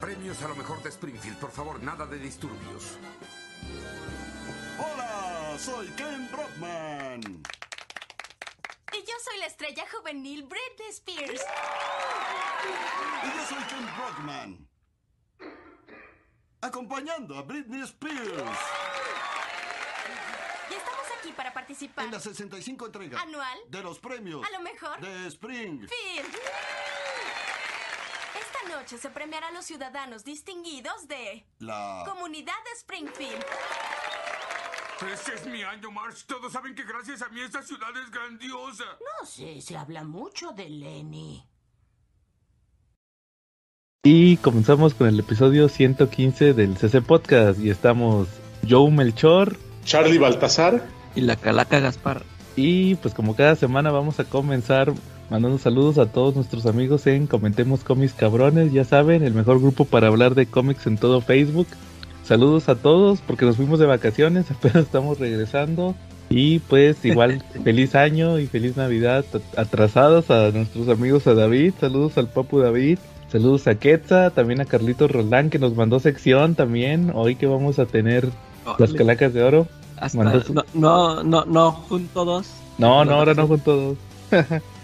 Premios a lo mejor de Springfield, por favor, nada de disturbios. Hola, soy Ken Brockman. Y yo soy la estrella juvenil Britney Spears. Y yo soy Ken Brockman. Acompañando a Britney Spears Y estamos aquí para participar. en la 65 entrega Anual. de los premios A lo mejor. de Spring. Noche se premiará a los ciudadanos distinguidos de La Comunidad de Springfield. Este es mi año, Marsh. Todos saben que gracias a mí esta ciudad es grandiosa. No sé, se habla mucho de Lenny. Y comenzamos con el episodio 115 del CC Podcast y estamos Joe Melchor Charlie Baltasar. Y la calaca Gaspar. y pues como cada semana vamos a comenzar mandando saludos a todos nuestros amigos en Comentemos Cómics Cabrones, ya saben, el mejor grupo para hablar de cómics en todo Facebook. Saludos a todos porque nos fuimos de vacaciones, apenas estamos regresando y pues igual feliz año y feliz Navidad atrasados a nuestros amigos a David, saludos al Papu David. Saludos a Quetza, también a Carlitos Roldán que nos mandó sección también. Hoy que vamos a tener las calacas de oro. Hasta- su- no, no, no, no, junto dos. No, no, ahora no con todos.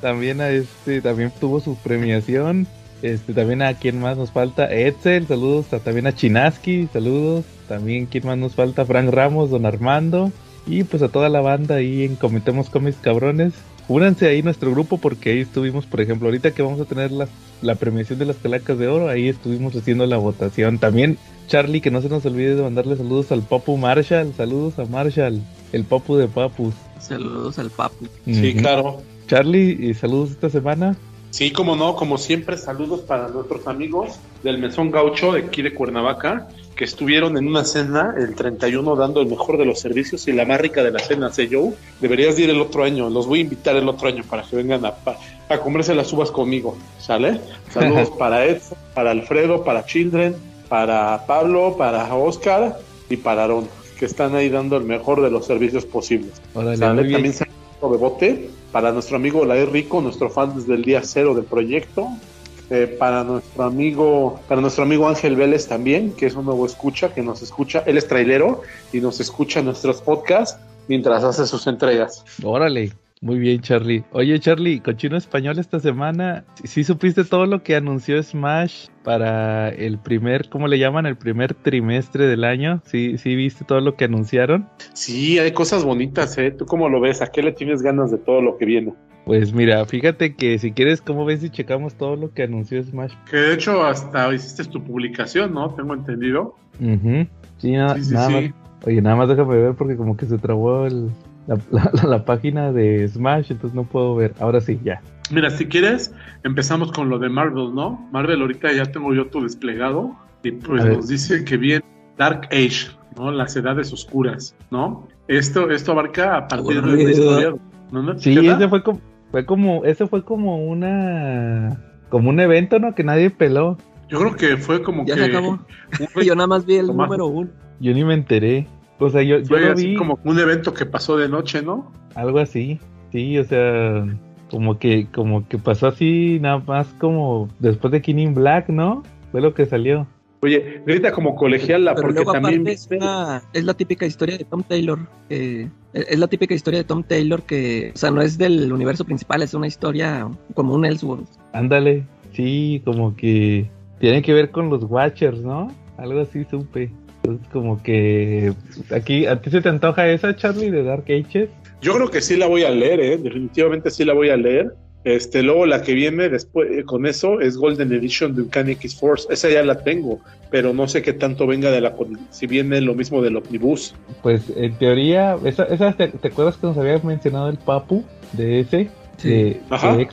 también a este, también tuvo su premiación. Este, también a quien más nos falta, Edsel, saludos, a- también a Chinaski, saludos, también quien más nos falta, Frank Ramos, Don Armando, y pues a toda la banda ahí en Cometemos Cómics Cabrones. Únanse ahí nuestro grupo porque ahí estuvimos, por ejemplo, ahorita que vamos a tener la, la premiación de las calacas de oro, ahí estuvimos haciendo la votación. También, Charlie, que no se nos olvide de mandarle saludos al Papu Marshall, saludos a Marshall, el Papu de Papus. Saludos al papu. Sí, claro. Charlie, y saludos esta semana. Sí, como no, como siempre, saludos para nuestros amigos del Mesón Gaucho de aquí de Cuernavaca, que estuvieron en una cena el 31 dando el mejor de los servicios y la más rica de la cena, sé yo. Deberías ir el otro año, los voy a invitar el otro año para que vengan a, a comerse las uvas conmigo, ¿sale? Saludos para Edson, para Alfredo, para Children, para Pablo, para Oscar y para Aaron, que están ahí dando el mejor de los servicios posibles. Órale, Sale. También saludo de bote para nuestro amigo Lae Rico, nuestro fan desde el día cero del proyecto. Eh, para nuestro amigo, para nuestro amigo Ángel Vélez también, que es un nuevo escucha, que nos escucha, él es trailero y nos escucha nuestros podcasts mientras hace sus entregas. Órale, muy bien, Charlie. Oye, Charlie, cochino español esta semana, ¿sí, sí supiste todo lo que anunció Smash para el primer, ¿cómo le llaman? El primer trimestre del año. ¿Sí, sí viste todo lo que anunciaron? Sí, hay cosas bonitas, ¿eh? ¿Tú cómo lo ves? ¿A qué le tienes ganas de todo lo que viene? Pues mira, fíjate que si quieres, ¿cómo ves si checamos todo lo que anunció Smash? Que de hecho hasta hiciste tu publicación, ¿no? Tengo entendido. Ujú. Sí, na- Sí, sí, nada sí. más. Oye, nada más déjame ver porque como que se trabó el- la, la- la página de Smash, entonces no puedo ver. Ahora sí, ya. Mira, si quieres, empezamos con lo de Marvel, ¿no? Marvel, ahorita ya tengo yo tu desplegado y pues A nos dice que viene Dark Age, ¿no? Las edades oscuras, ¿no? Esto, esto abarca a partir de la historia. ¿no? ¿No? Sí, ese fue como, fue como, ese fue como una, como un evento, ¿no? Que nadie peló. Yo creo que fue como Ya que se acabó. un- Yo nada más vi el Tomás. número uno. Yo ni me enteré. O sea, yo, yo lo así vi como un evento que pasó de noche, ¿no? algo así. Sí, o sea, como que, como que pasó así, nada más como después de King in Black, ¿no? Fue lo que salió. Oye, ahorita como colegiala, Pero porque luego también es, una- es la típica historia de Tom Taylor. que- es la típica historia de Tom Taylor que, o sea, no es del universo principal, es una historia como un Ellsworth. Ándale. Sí, como que tiene que ver con los Watchers, ¿no? Algo así supe. Entonces, como que aquí, ¿a ti se te antoja esa, Charlie, de Dark Ages? Yo creo que sí la voy a leer, ¿eh? definitivamente sí la voy a leer. Este, luego la que viene después eh, con eso es Golden Edition de Uncanny X Force. Esa ya la tengo, pero no sé qué tanto venga de la si viene lo mismo del Omnibus. Pues en teoría, esa, esa te, ¿te acuerdas que nos había mencionado el Papu de ese? De, Ajá. de?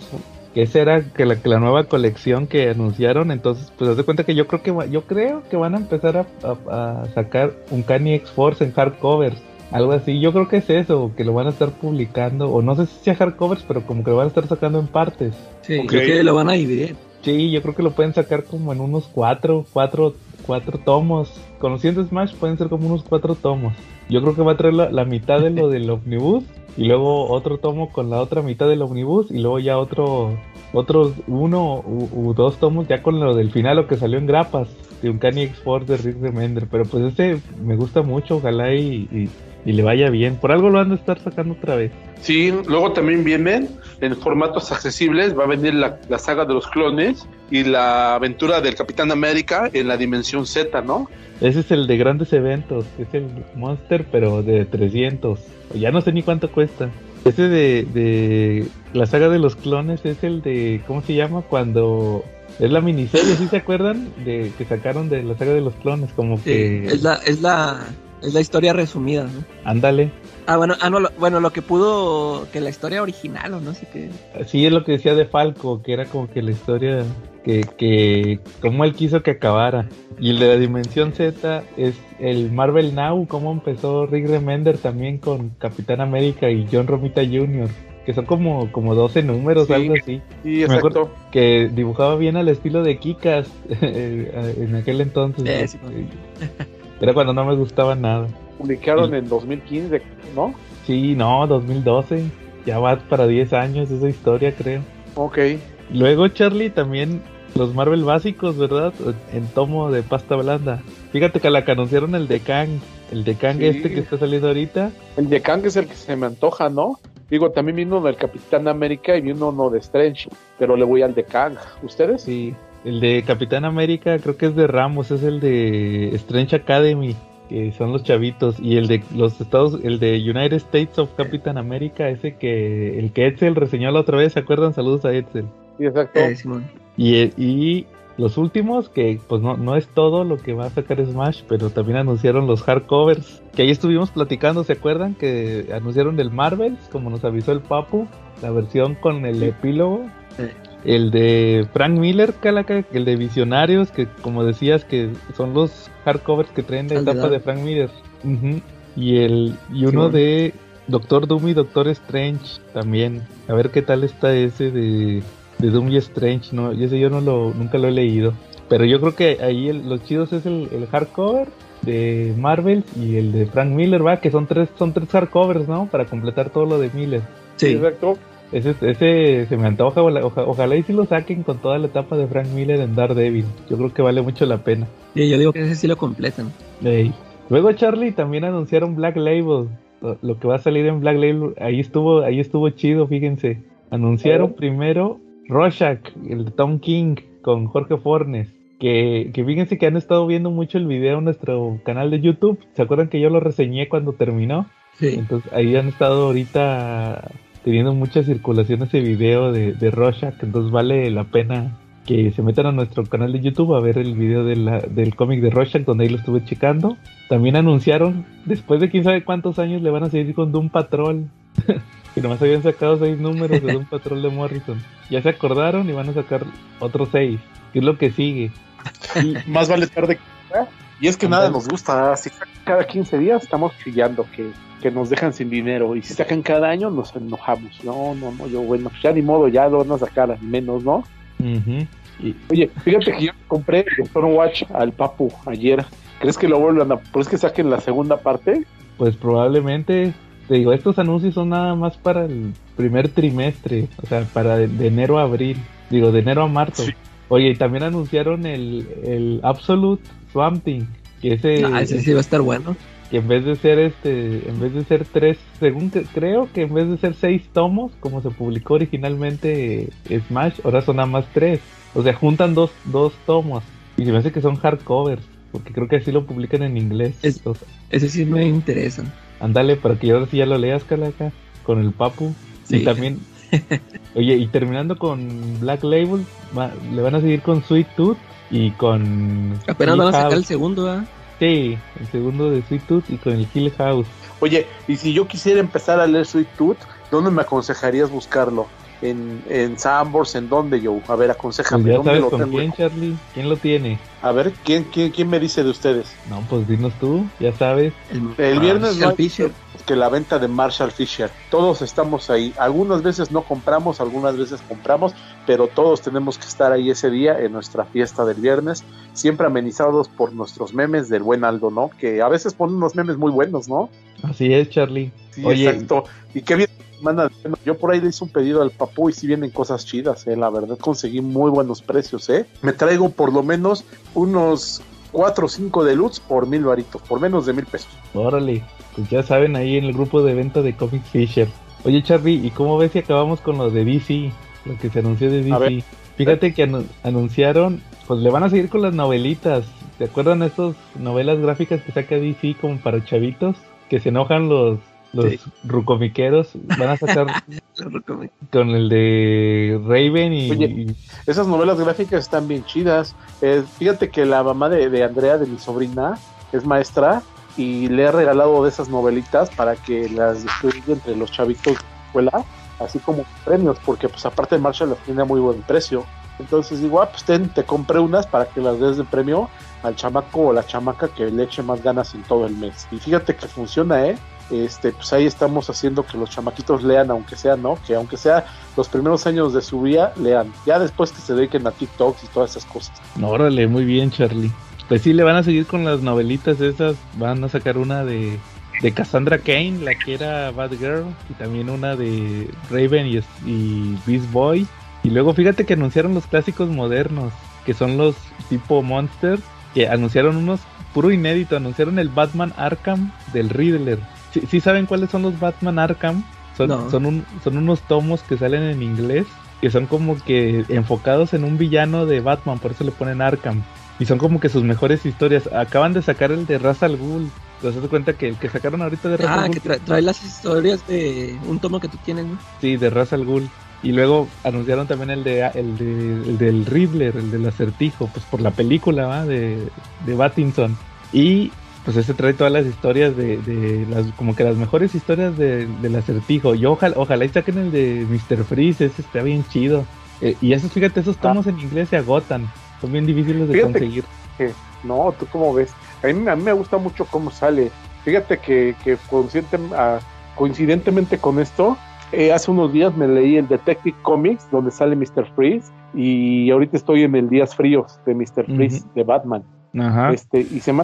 Que esa era que la, que la nueva colección que anunciaron. Entonces, pues haz de cuenta que yo creo que va- yo creo que van a empezar a, a- a sacar un Canny X Force en hardcovers. Algo así, yo creo que es eso, que lo van a estar publicando, o no sé si sea hardcovers, pero como que lo van a estar sacando en partes. Sí, Ok. creo que lo van a dividir. Sí, yo creo que lo pueden sacar como en unos cuatro, cuatro cuatro tomos. Conociendo Smash pueden ser como unos cuatro tomos. Yo creo que va a traer la, la mitad de lo del Omnibus y luego otro tomo con la otra mitad del Omnibus y luego ya otro otros uno u, u dos tomos ya con lo del final lo que salió en grapas de un Canny X-Force de Rick Remender. Pero pues este me gusta mucho, ojalá y, y- y le vaya bien. Por algo lo van a estar sacando otra vez. Sí, luego también vienen en formatos accesibles, va a venir la, la saga de los clones y la aventura del Capitán América en la dimensión Z, ¿no? Ese es el de grandes eventos, es el Monster, pero de 300. Ya no sé ni cuánto cuesta. Ese de, de la saga de los clones es el de, ¿cómo se llama? Cuando es la miniserie, ¿sí se acuerdan? De que sacaron de la saga de los clones, como Sí, que... es la, es la, es la historia resumida, ¿no? Ándale. Ah, bueno, ah, no, lo, bueno, lo que pudo, que la historia original o no sé qué. Sí, es lo que decía de Falco, que era como que la historia que, que como él quiso que acabara. Y el de la Dimensión Z es el Marvel Now, cómo empezó Rick Remender también con Capitán América y John Romita Jr., que son como, como 12 números, Sí. algo así. Sí, Me acuerdo exacto. que dibujaba bien al estilo de Kikas en aquel entonces. Eh, sí. Era cuando no me gustaba nada. Publicaron Sí. en 2015, ¿no? Sí, no, 2012. Ya va para 10 años esa historia, creo. Ok. Luego, Charlie, también los Marvel básicos, ¿verdad? En tomo de pasta blanda. Fíjate que la anunciaron el de Kang, el de Kang Sí. este que está saliendo ahorita. El de Kang es el que se me antoja, ¿no? Digo, también vino uno del Capitán América y vino uno de Strange, pero le voy al de Kang. ¿Ustedes? Sí, el de Capitán América creo que es de Ramos, es el de Strange Academy, que son los chavitos. Y el de los Estados, el de United States of Capitán América, ese que el que Edsel reseñó la otra vez, ¿se acuerdan? Saludos a Edsel. Sí, exacto. Eh, Simón. Y, y los últimos, que pues no, no es todo lo que va a sacar Smash, pero también anunciaron los hardcovers, que ahí estuvimos platicando, ¿se acuerdan? Que anunciaron el Marvels, como nos avisó el Papu, la versión con el epílogo. Sí. El de Frank Miller, Calaca, el de Visionarios, que como decías que son los hardcovers que traen la etapa de. Frank Miller. Y el y uno de Doctor Doom y Doctor Strange también. A ver qué tal está ese de, de Doom y Strange. No, y ese yo no lo, nunca lo he leído. Pero yo creo que ahí el- los chidos es el, el hardcover de Marvel y el de Frank Miller, va, que son tres, son tres hardcovers, ¿no? Para completar todo lo de Miller. Sí, exacto. Ese, ese se me antoja, ojalá, oja- ojalá y si lo saquen con toda la etapa de Frank Miller en Daredevil. Yo creo que vale mucho la pena. Sí, yo digo que ese sí lo completan. Ey. Luego Charlie también anunciaron Black Label, lo, que va a salir en Black Label, ahí estuvo, ahí estuvo chido, fíjense. Anunciaron primero Rorschach, el Tom King con Jorge Fornes. Que, que fíjense que han estado viendo mucho el video en nuestro canal de YouTube. ¿Se acuerdan que yo lo reseñé cuando terminó? Sí. Entonces ahí han estado ahorita teniendo mucha circulación ese video de, de Rorschach, entonces vale la pena que se metan a nuestro canal de YouTube a ver el video de la- del cómic de Rorschach donde ahí lo estuve checando. También anunciaron, después de quién sabe cuántos años le van a seguir con Doom Patrol. que nomás habían sacado seis números de Doom Patrol de Morrison. Ya se acordaron y van a sacar otros seis, que es lo que sigue. Más vale tarde que. Y es que nada nos gusta. Si cada 15 días, estamos chillando que, que nos dejan sin dinero. Y si sacan cada año, nos enojamos. No, no, no. Yo, bueno, ya ni modo, ya lo van a sacar al menos, ¿no? Ujú. Y, Oye, fíjate que yo compré el Stormwatch al Papu ayer. ¿Crees que lo vuelvan a.? ¿Crees que saquen la segunda parte? Pues probablemente, te digo, estos anuncios son nada más para el primer trimestre, o sea, para de, de enero a abril, digo, de enero a marzo. Sí. Oye, y también anunciaron el, el Absolute Swamp Thing, que ese, Ah, ese sí va a estar bueno. Que en vez de ser este, en vez de ser tres, según que, creo que en vez de ser seis tomos, como se publicó originalmente eh, Smash, ahora son nada más tres. O sea, juntan dos, dos tomos. Y se me hace que son hardcovers, porque creo que así lo publican en inglés. Es- Ese sí me interesa. Ándale, para que ahora sí ya lo leas, Calaca, con el Papu. Sí. Y también, oye, y terminando con Black Label, va- le van a seguir con Sweet Tooth y con. Apenas van a sacar el segundo, ¿ah? Sí, el segundo de Sweet Tooth y con el Hill House. Oye, y si yo quisiera empezar a leer Sweet Tooth, ¿dónde me aconsejarías buscarlo? ¿En, en Sambors? ¿En dónde, yo? A ver, Pues aconsejame. ya ¿Dónde sabes lo con tengo? quién, Charlie. ¿Quién lo tiene? A ver, ¿quién, quién, ¿quién me dice de ustedes? No, pues dinos tú, ya sabes. El viernes no Marshall hay Fisher. que la venta de Marshall Fisher. Todos estamos ahí. Algunas veces no compramos, algunas veces compramos, pero todos tenemos que estar ahí ese día en nuestra fiesta del viernes, siempre amenizados por nuestros memes del buen Aldo, ¿no? Que a veces ponen unos memes muy buenos, ¿no? Así es, Charlie. Sí, Oye, exacto. Y qué bien, manda- yo por ahí le hice un pedido al papu y si vienen cosas chidas, eh. La verdad conseguí muy buenos precios, eh. Me traigo por lo menos unos 4 o 5 de Lutz por mil varitos, por menos de mil pesos. órale, pues ya saben ahí en el grupo de venta de Comics Fisher. Oye, Charlie, ¿y cómo ves si acabamos con lo de DC? Lo que se anunció de. DC. Fíjate que anu- anunciaron, pues le van a seguir con las novelitas. ¿Te acuerdan de estas novelas gráficas que saca DC como para chavitos? Que se enojan los, los Sí. rucomiqueros. Van a sacar con el de Raven y, Oye. y- Esas novelas gráficas están bien chidas. Eh, fíjate que la mamá de, de Andrea, de mi sobrina, es maestra y le he regalado de esas novelitas para que las distribuya entre los chavitos de la escuela, así como premios, porque pues aparte Marshall las tiene a muy buen precio. Entonces digo, ah, pues ten, te compré unas para que las des de premio al chamaco o la chamaca que le eche más ganas en todo el mes. Y fíjate que funciona, ¿eh? Este, pues ahí estamos haciendo que los chamaquitos lean, aunque sea, ¿no? Que aunque sea los primeros años de su vida, lean. Ya después que se dediquen a TikToks y todas esas cosas. No, órale, muy bien, Charlie. Pues sí, le van a seguir con las novelitas esas. Van a sacar una de, de Cassandra Kane, la que era Bad Girl, y también una de Raven y, y Beast Boy. Y luego fíjate que anunciaron los clásicos modernos, que son los tipo Monsters, que anunciaron unos puro inédito, anunciaron el Batman Arkham del Riddler. ¿Sí, sí saben cuáles son los Batman Arkham? Son, No. son, un- son unos tomos que salen en inglés, que son como que enfocados en un villano de Batman, por eso le ponen Arkham. Y son como que sus mejores historias. Acaban de sacar el de Ra's al Ghul. ¿Te das cuenta que el que sacaron ahorita de Ra's Ah, al que Ghul? tra- trae las historias de un tomo que tú tienes, ¿no? Sí, de Ra's al Ghul. Y luego anunciaron también el de el, de, el del Riddler, el del acertijo, pues por la película ¿va? de, de Battinson. Y pues ese trae todas las historias de, de las, como que las mejores historias de- del acertijo. Y ojalá, ojalá y saquen el de Mr. Freeze, ese está bien chido. Eh, y esos, fíjate, esos tomos en inglés se agotan. Son bien difíciles de Fíjate conseguir. No, ¿tú cómo ves? A mí, a mí me gusta mucho cómo sale. Fíjate que, que ah, coincidentemente con esto, eh, hace unos días me leí el Detective Comics, donde sale Mr. Freeze, y ahorita estoy en el Días Fríos de Mr. Freeze, de Batman. Ajá. Este, y se me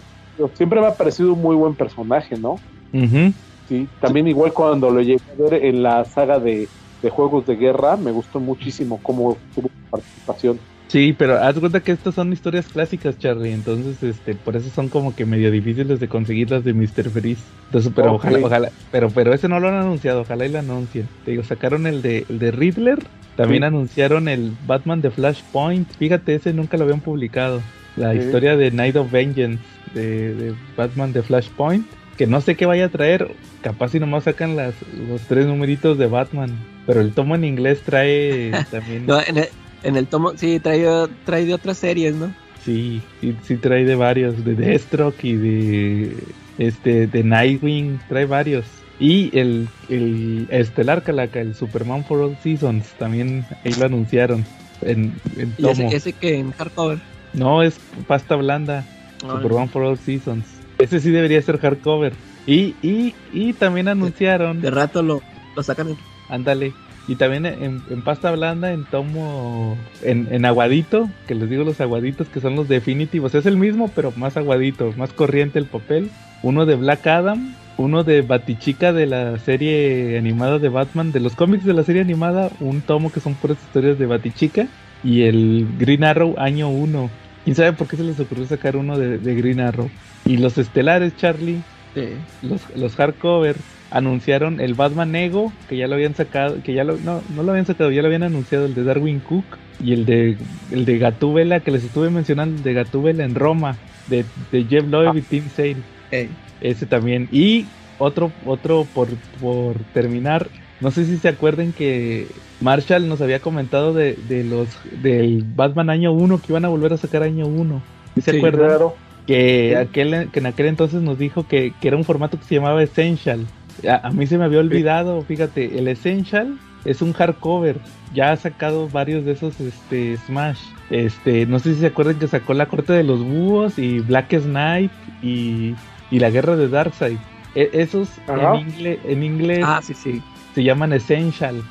siempre me ha parecido un muy buen personaje, ¿no? Ujú. Sí, también igual cuando lo llegué a ver en la saga de, de Juegos de Guerra, me gustó muchísimo cómo tuvo participación. Sí, pero haz cuenta que estas son historias clásicas, Charlie. Entonces, este, por eso son como que medio difíciles de conseguir las de Mr. Freeze. Entonces, pero ojalá, ojalá, pero, pero ese no lo han anunciado, ojalá y lo anuncien. Te digo, sacaron el de, el de Riddler, también Sí. anunciaron el Batman de Flashpoint. Fíjate, ese nunca lo habían publicado. La Sí. historia de Night of Vengeance de, de Batman de Flashpoint. Que no sé qué vaya a traer. Capaz si nomás sacan las, los tres numeritos de Batman. Pero el tomo en inglés trae también. No, en, el, en el tomo, sí, trae, trae de otras series, ¿no? Sí, sí, sí trae de varios, de Deathstroke y de este de Nightwing, trae varios. Y el, el Estelar Calaca, el Superman for All Seasons, también ahí lo anunciaron en, en Y ese, tomo. ese que en hardcover. No, es pasta blanda, Superman for All Seasons. Ese sí debería ser hardcover. Y, y, y también anunciaron, De rato lo, lo sacan ándale, y también en, en pasta blanda, en tomo, en, en aguadito, que les digo los aguaditos que son los definitivos. Es el mismo, pero más aguadito, más corriente el papel. Uno de Black Adam, uno de Batichica de la serie animada de Batman, de los cómics de la serie animada, un tomo que son puras historias de Batichica, y el Green Arrow año 1. ¿Quién sabe por qué se les ocurrió sacar uno de, de Green Arrow? Y los estelares, Charlie, de- los, los hardcovers anunciaron el Batman Ego, que ya lo habían sacado, que ya lo, no, no lo habían sacado, ya lo habían anunciado el de Darwin Cook y el de el de Gatúbela, que les estuve mencionando, de Gatúbela en Roma, de, de Jeff Loeb y Tim Sale, ese también. Y otro, otro por, por terminar, no sé si se acuerden que Marshall nos había comentado de, de los del Batman año 1 que iban a volver a sacar año 1. ¿Sí ¿Se Sí, acuerdan? Claro. que, Sí. aquel, que en aquel entonces nos dijo que, que era un formato que se llamaba Essential. A, a mí se me había olvidado, fíjate, el Essential es un hardcover. Ya ha sacado varios de esos este, Smash. Este, no sé si se acuerdan que sacó La Corte de los Búhos y Black Knight y, y La Guerra de Darkseid. E- esos en, ingle- en inglés Ah, sí, sí. Se llaman Essential.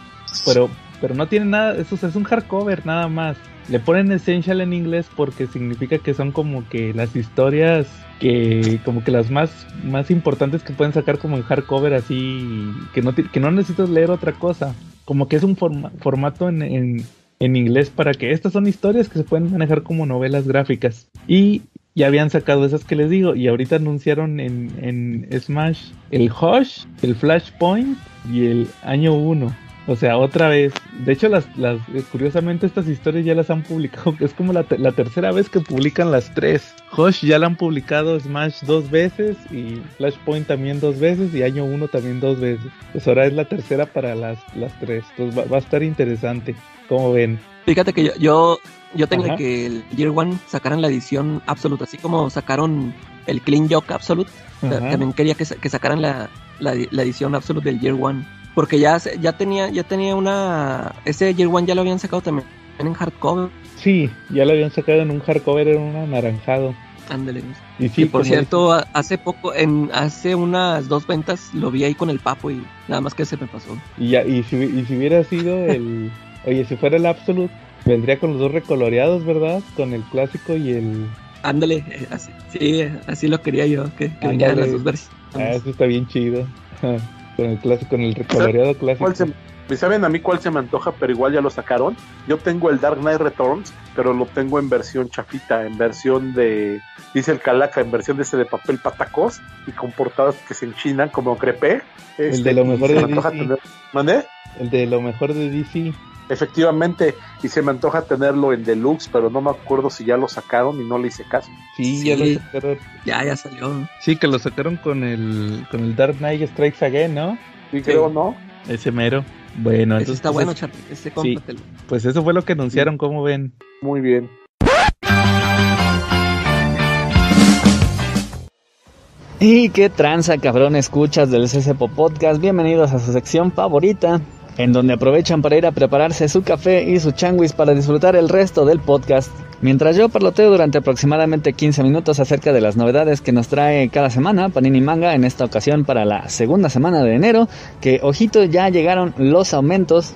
Pero pero no tiene nada, eso es un hardcover nada más. Le ponen Essential en inglés porque significa que son como que las historias que como que las más más importantes que pueden sacar como en hardcover así que no que no necesitas leer otra cosa. Como que es un formato en, en, en inglés para que estas son historias que se pueden manejar como novelas gráficas. Y ya habían sacado esas que les digo y ahorita anunciaron en, en Smash el Hush, el Flashpoint y el año 1. O sea, otra vez. De hecho, las, las, curiosamente estas historias ya las han publicado. Es como la, la tercera vez que publican las tres. Hush ya la han publicado Smash dos veces y Flashpoint también dos veces y Año 1 también dos veces. Pues ahora es la tercera para las, las tres. Entonces va, a estar interesante. Como ven? Fíjate que yo, yo, yo tengo que el Year One sacaran la edición Absolute, así como sacaron el Clean Joke Absolute. También quería que, que sacaran la, la, la edición Absolute del Year One porque ya, ya tenía ya tenía una ese Year One ya lo habían sacado también en hardcover. Sí, ya lo habían sacado en un hardcover en un anaranjado. Ándale. Y, sí, por cierto, hace poco, en hace unas dos ventas lo vi ahí con el papo y nada más que se me pasó. Y ya y si, y si hubiera sido el Oye, si fuera el Absolute vendría con los dos recoloreados, ¿verdad? Con el clásico y el Ándale, eh, así, sí, así lo quería yo, que, que las dos versiones. Ah, eso está bien chido. con el clásico, con el recoloreado clásico. Se, ¿Saben a mí cuál se me antoja, pero igual ya lo sacaron? Yo tengo el Dark Knight Returns, pero lo tengo en versión chafita, en versión de, dice el Calaca, en versión de ese de papel patacos y con portadas que se enchinan como crepé. el de lo mejor de DC. El de lo mejor de DC. Efectivamente, y se me antoja tenerlo en deluxe, pero no me acuerdo si ya lo sacaron y no le hice caso. Sí, ya lo sacaron. Ya, ya salió. Sí, que lo sacaron con el, con el Dark Knight Strikes Again, ¿no? Sí, creo, ¿no? Ese mero. Bueno, entonces. está bueno, Charlie. Ese sí, Pues eso fue lo que anunciaron, ¿cómo ven? Muy bien. Y qué tranza, cabrón, escuchas del CCPO Podcast. Bienvenidos a su sección favorita, en donde aprovechan para ir a prepararse su café y su changuis para disfrutar el resto del podcast. Mientras yo parloteo durante aproximadamente 15 minutos acerca de las novedades que nos trae cada semana Panini Manga, en esta ocasión para la segunda semana de enero, que ojito ya llegaron los aumentos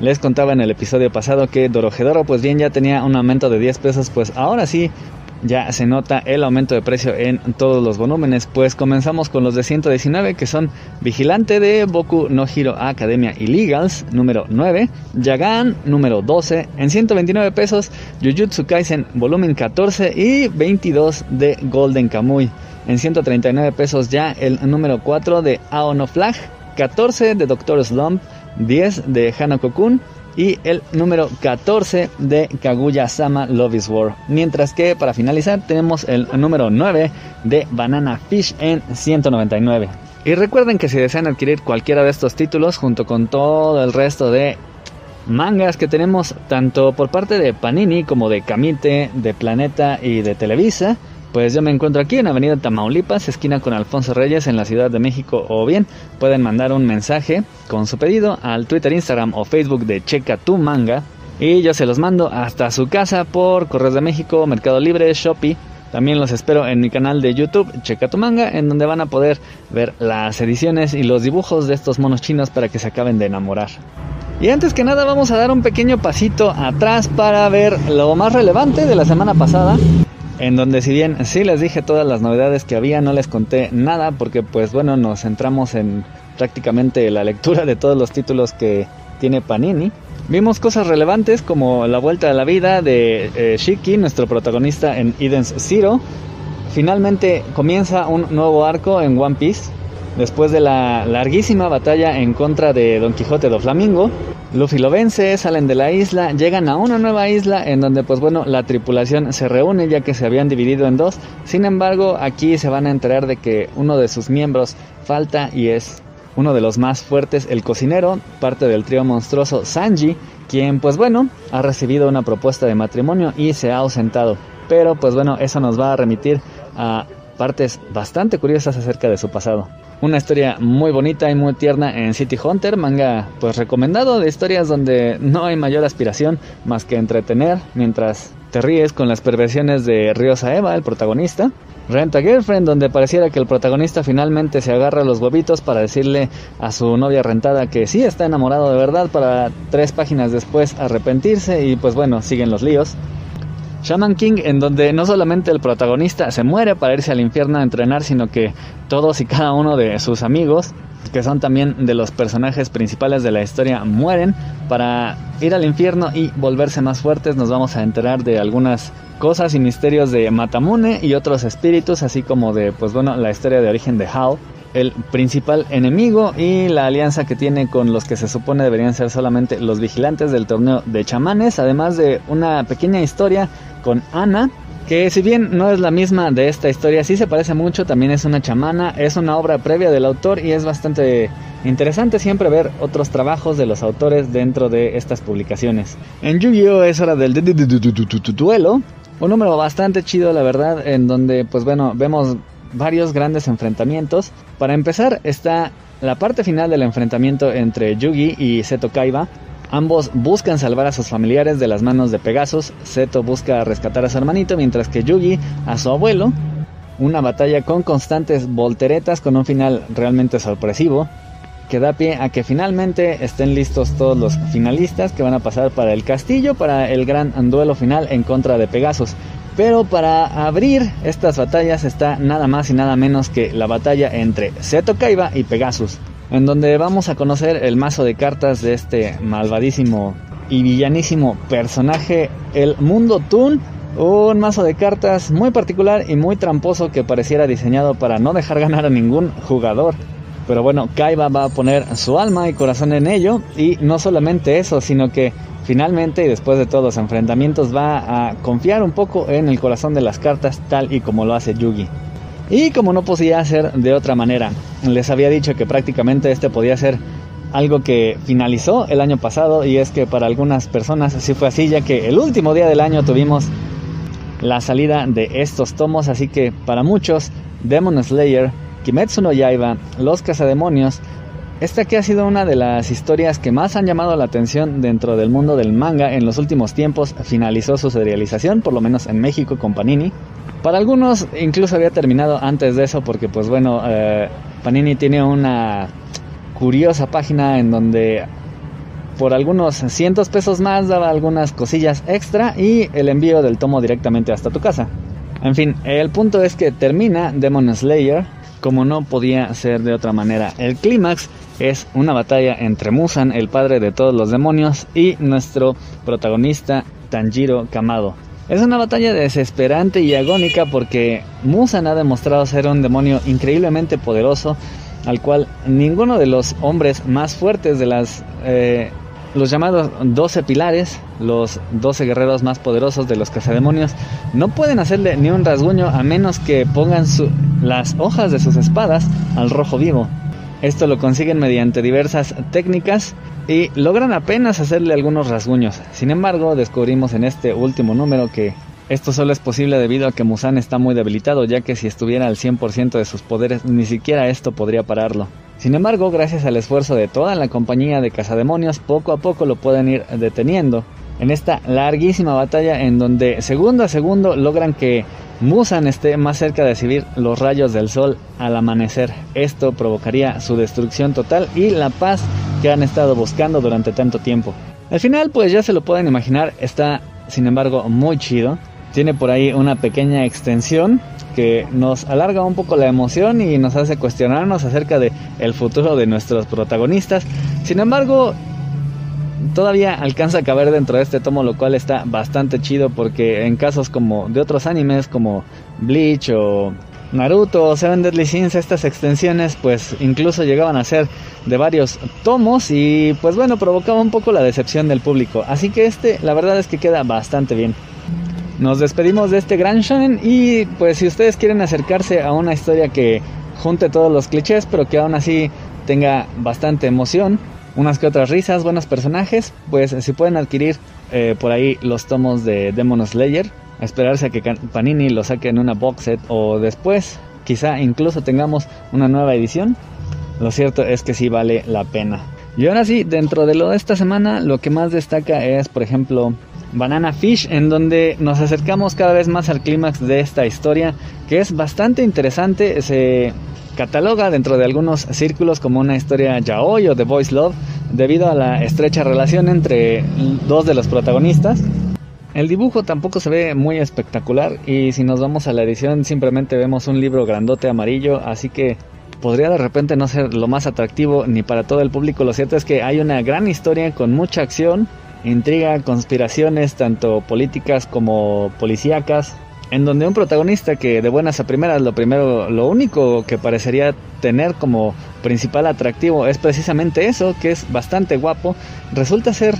les contaba en el episodio pasado que Dorojedoro pues bien ya tenía un aumento de 10 pesos, pues ahora sí ya se nota el aumento de precio en todos los volúmenes. Pues comenzamos con los de 119 que son Vigilante de Boku no Hero Academia Illegals número 9, Yagan número 12, en 129 pesos Jujutsu Kaisen volumen 14 y 22 de Golden Kamuy. En 139 pesos ya el número 4 de Aono Flag, 14 de Doctor Slump, 10 de Hanako Kun y el número 14 de Kaguya Sama Love is War. Mientras que para finalizar tenemos el número 9 de Banana Fish en 199. Y recuerden que si desean adquirir cualquiera de estos títulos junto con todo el resto de mangas que tenemos tanto por parte de Panini como de Kamite, de Planeta y de Televisa, pues yo me encuentro aquí en Avenida Tamaulipas, esquina con Alfonso Reyes en la Ciudad de México o bien pueden mandar un mensaje con su pedido al Twitter, Instagram o Facebook de Checa tu manga y yo se los mando hasta su casa por Correos de México, Mercado Libre, Shopee. También los espero en mi canal de YouTube, Checa tu manga, en donde van a poder ver las ediciones y los dibujos de estos monos chinos para que se acaben de enamorar. Y antes que nada vamos a dar un pequeño pasito atrás para ver lo más relevante de la semana pasada en donde si bien sí les dije todas las novedades que había, no les conté nada porque pues bueno, nos centramos en prácticamente la lectura de todos los títulos que tiene Panini. Vimos cosas relevantes como la vuelta a la vida de eh, Shiki, nuestro protagonista en Eden's Zero. Finalmente comienza un nuevo arco en One Piece Después de la larguísima batalla en contra de Don Quijote do Flamingo, Luffy lo vence, salen de la isla, llegan a una nueva isla en donde pues bueno, la tripulación se reúne ya que se habían dividido en dos. Sin embargo, aquí se van a enterar de que uno de sus miembros falta y es uno de los más fuertes, el cocinero, parte del trío monstruoso Sanji, quien pues bueno, ha recibido una propuesta de matrimonio y se ha ausentado. Pero pues bueno, eso nos va a remitir a partes bastante curiosas acerca de su pasado. Una historia muy bonita y muy tierna en City Hunter, manga pues recomendado de historias donde no hay mayor aspiración más que entretener mientras te ríes con las perversiones de Ryo Saeva, el protagonista. Rent a Girlfriend, donde pareciera que el protagonista finalmente se agarra los huevitos para decirle a su novia rentada que sí está enamorado de verdad, para tres páginas después arrepentirse y pues bueno, siguen los líos. Shaman King, en donde no solamente el protagonista se muere para irse al infierno a entrenar, sino que todos y cada uno de sus amigos, que son también de los personajes principales de la historia, mueren para ir al infierno y volverse más fuertes. Nos vamos a enterar de algunas cosas y misterios de Matamune y otros espíritus, así como de, pues bueno, la historia de origen de Hal, el principal enemigo y la alianza que tiene con los que se supone deberían ser solamente los vigilantes del torneo de chamanes, además de una pequeña historia con Ana, que si bien no es la misma de esta historia, sí se parece mucho, también es una chamana, es una obra previa del autor y es bastante interesante siempre ver otros trabajos de los autores dentro de estas publicaciones. En Yu-Gi-Oh es hora del duelo, un número bastante chido, la verdad, en donde, pues bueno, vemos varios grandes enfrentamientos. Para empezar, está la parte final del enfrentamiento entre Yugi y Seto Kaiba. Ambos buscan salvar a sus familiares de las manos de Pegasus. Seto busca rescatar a su hermanito, mientras que Yugi a su abuelo. Una batalla con constantes volteretas con un final realmente sorpresivo que da pie a que finalmente estén listos todos los finalistas que van a pasar para el castillo para el gran duelo final en contra de Pegasus. Pero para abrir estas batallas está nada más y nada menos que la batalla entre Seto Kaiba y Pegasus, en donde vamos a conocer el mazo de cartas de este malvadísimo y villanísimo personaje, el Mundo Toon. Un mazo de cartas muy particular y muy tramposo que pareciera diseñado para no dejar ganar a ningún jugador. Pero bueno, Kaiba va a poner su alma y corazón en ello. Y no solamente eso, sino que finalmente y después de todos los enfrentamientos va a confiar un poco en el corazón de las cartas tal y como lo hace Yugi. Y como no podía ser de otra manera, les había dicho que prácticamente este podía ser algo que finalizó el año pasado y es que para algunas personas así fue así ya que el último día del año tuvimos la salida de estos tomos, así que para muchos Demon Slayer Kimetsu no Yaiba, Los Cazademonios, esta que ha sido una de las historias que más han llamado la atención dentro del mundo del manga en los últimos tiempos, finalizó su serialización, por lo menos en México con Panini. Para algunos incluso había terminado antes de eso porque pues bueno, eh, Panini tiene una curiosa página en donde por algunos cientos pesos más daba algunas cosillas extra y el envío del tomo directamente hasta tu casa. En fin, el punto es que termina Demon Slayer como no podía ser de otra manera. El clímax es una batalla entre Musan, el padre de todos los demonios, y nuestro protagonista Tanjiro Kamado. Es una batalla desesperante y agónica porque Musan ha demostrado ser un demonio increíblemente poderoso, al cual ninguno de los hombres más fuertes de las eh, los llamados 12 pilares, los 12 guerreros más poderosos de los cazademonios, no pueden hacerle ni un rasguño a menos que pongan las hojas de sus espadas al rojo vivo. Esto lo consiguen mediante diversas técnicas y logran apenas hacerle algunos rasguños. Sin embargo, descubrimos en este último número que esto solo es posible debido a que Musan está muy debilitado, ya que si estuviera al 100% de sus poderes, ni siquiera esto podría pararlo. Sin embargo, gracias al esfuerzo de toda la compañía de cazademonios, poco a poco lo pueden ir deteniendo. En esta larguísima batalla en donde segundo a segundo logran que Musan esté más cerca de recibir los rayos del sol al amanecer. Esto provocaría su destrucción total y la paz que han estado buscando durante tanto tiempo. Al final, pues ya se lo pueden imaginar, está sin embargo muy chido. Tiene por ahí una pequeña extensión que nos alarga un poco la emoción y nos hace cuestionarnos acerca de el futuro de nuestros protagonistas. Sin embargo, todavía alcanza a caber dentro de este tomo, lo cual está bastante chido porque en casos como de otros animes como Bleach o Naruto o Seven Deadly Sins, estas extensiones pues incluso llegaban a ser de varios tomos y pues bueno, provocaba un poco la decepción del público. Así que este la verdad es que queda bastante bien. Nos despedimos de este gran shonen y pues si ustedes quieren acercarse a una historia que junte todos los clichés pero que aún así tenga bastante emoción, unas que otras risas, buenos personajes, pues si pueden adquirir eh, por ahí los tomos de Demon Slayer, esperarse a que Panini lo saque en una box set o después quizá incluso tengamos una nueva edición. Lo cierto es que sí vale la pena. Y ahora sí, dentro de lo de esta semana, lo que más destaca es, por ejemplo, Banana Fish, en donde nos acercamos cada vez más al clímax de esta historia, que es bastante interesante. Se cataloga dentro de algunos círculos como una historia yaoi o de boys love, debido a la estrecha relación entre dos de los protagonistas. El dibujo tampoco se ve muy espectacular y si nos vamos a la edición simplemente vemos un libro grandote amarillo, así que podría de repente no ser lo más atractivo ni para todo el público. Lo cierto es que hay una gran historia con mucha acción, intriga, conspiraciones, tanto políticas como policíacas, en donde un protagonista que de buenas a primeras lo primero, lo único que parecería tener como principal atractivo es precisamente eso, que es bastante guapo, resulta ser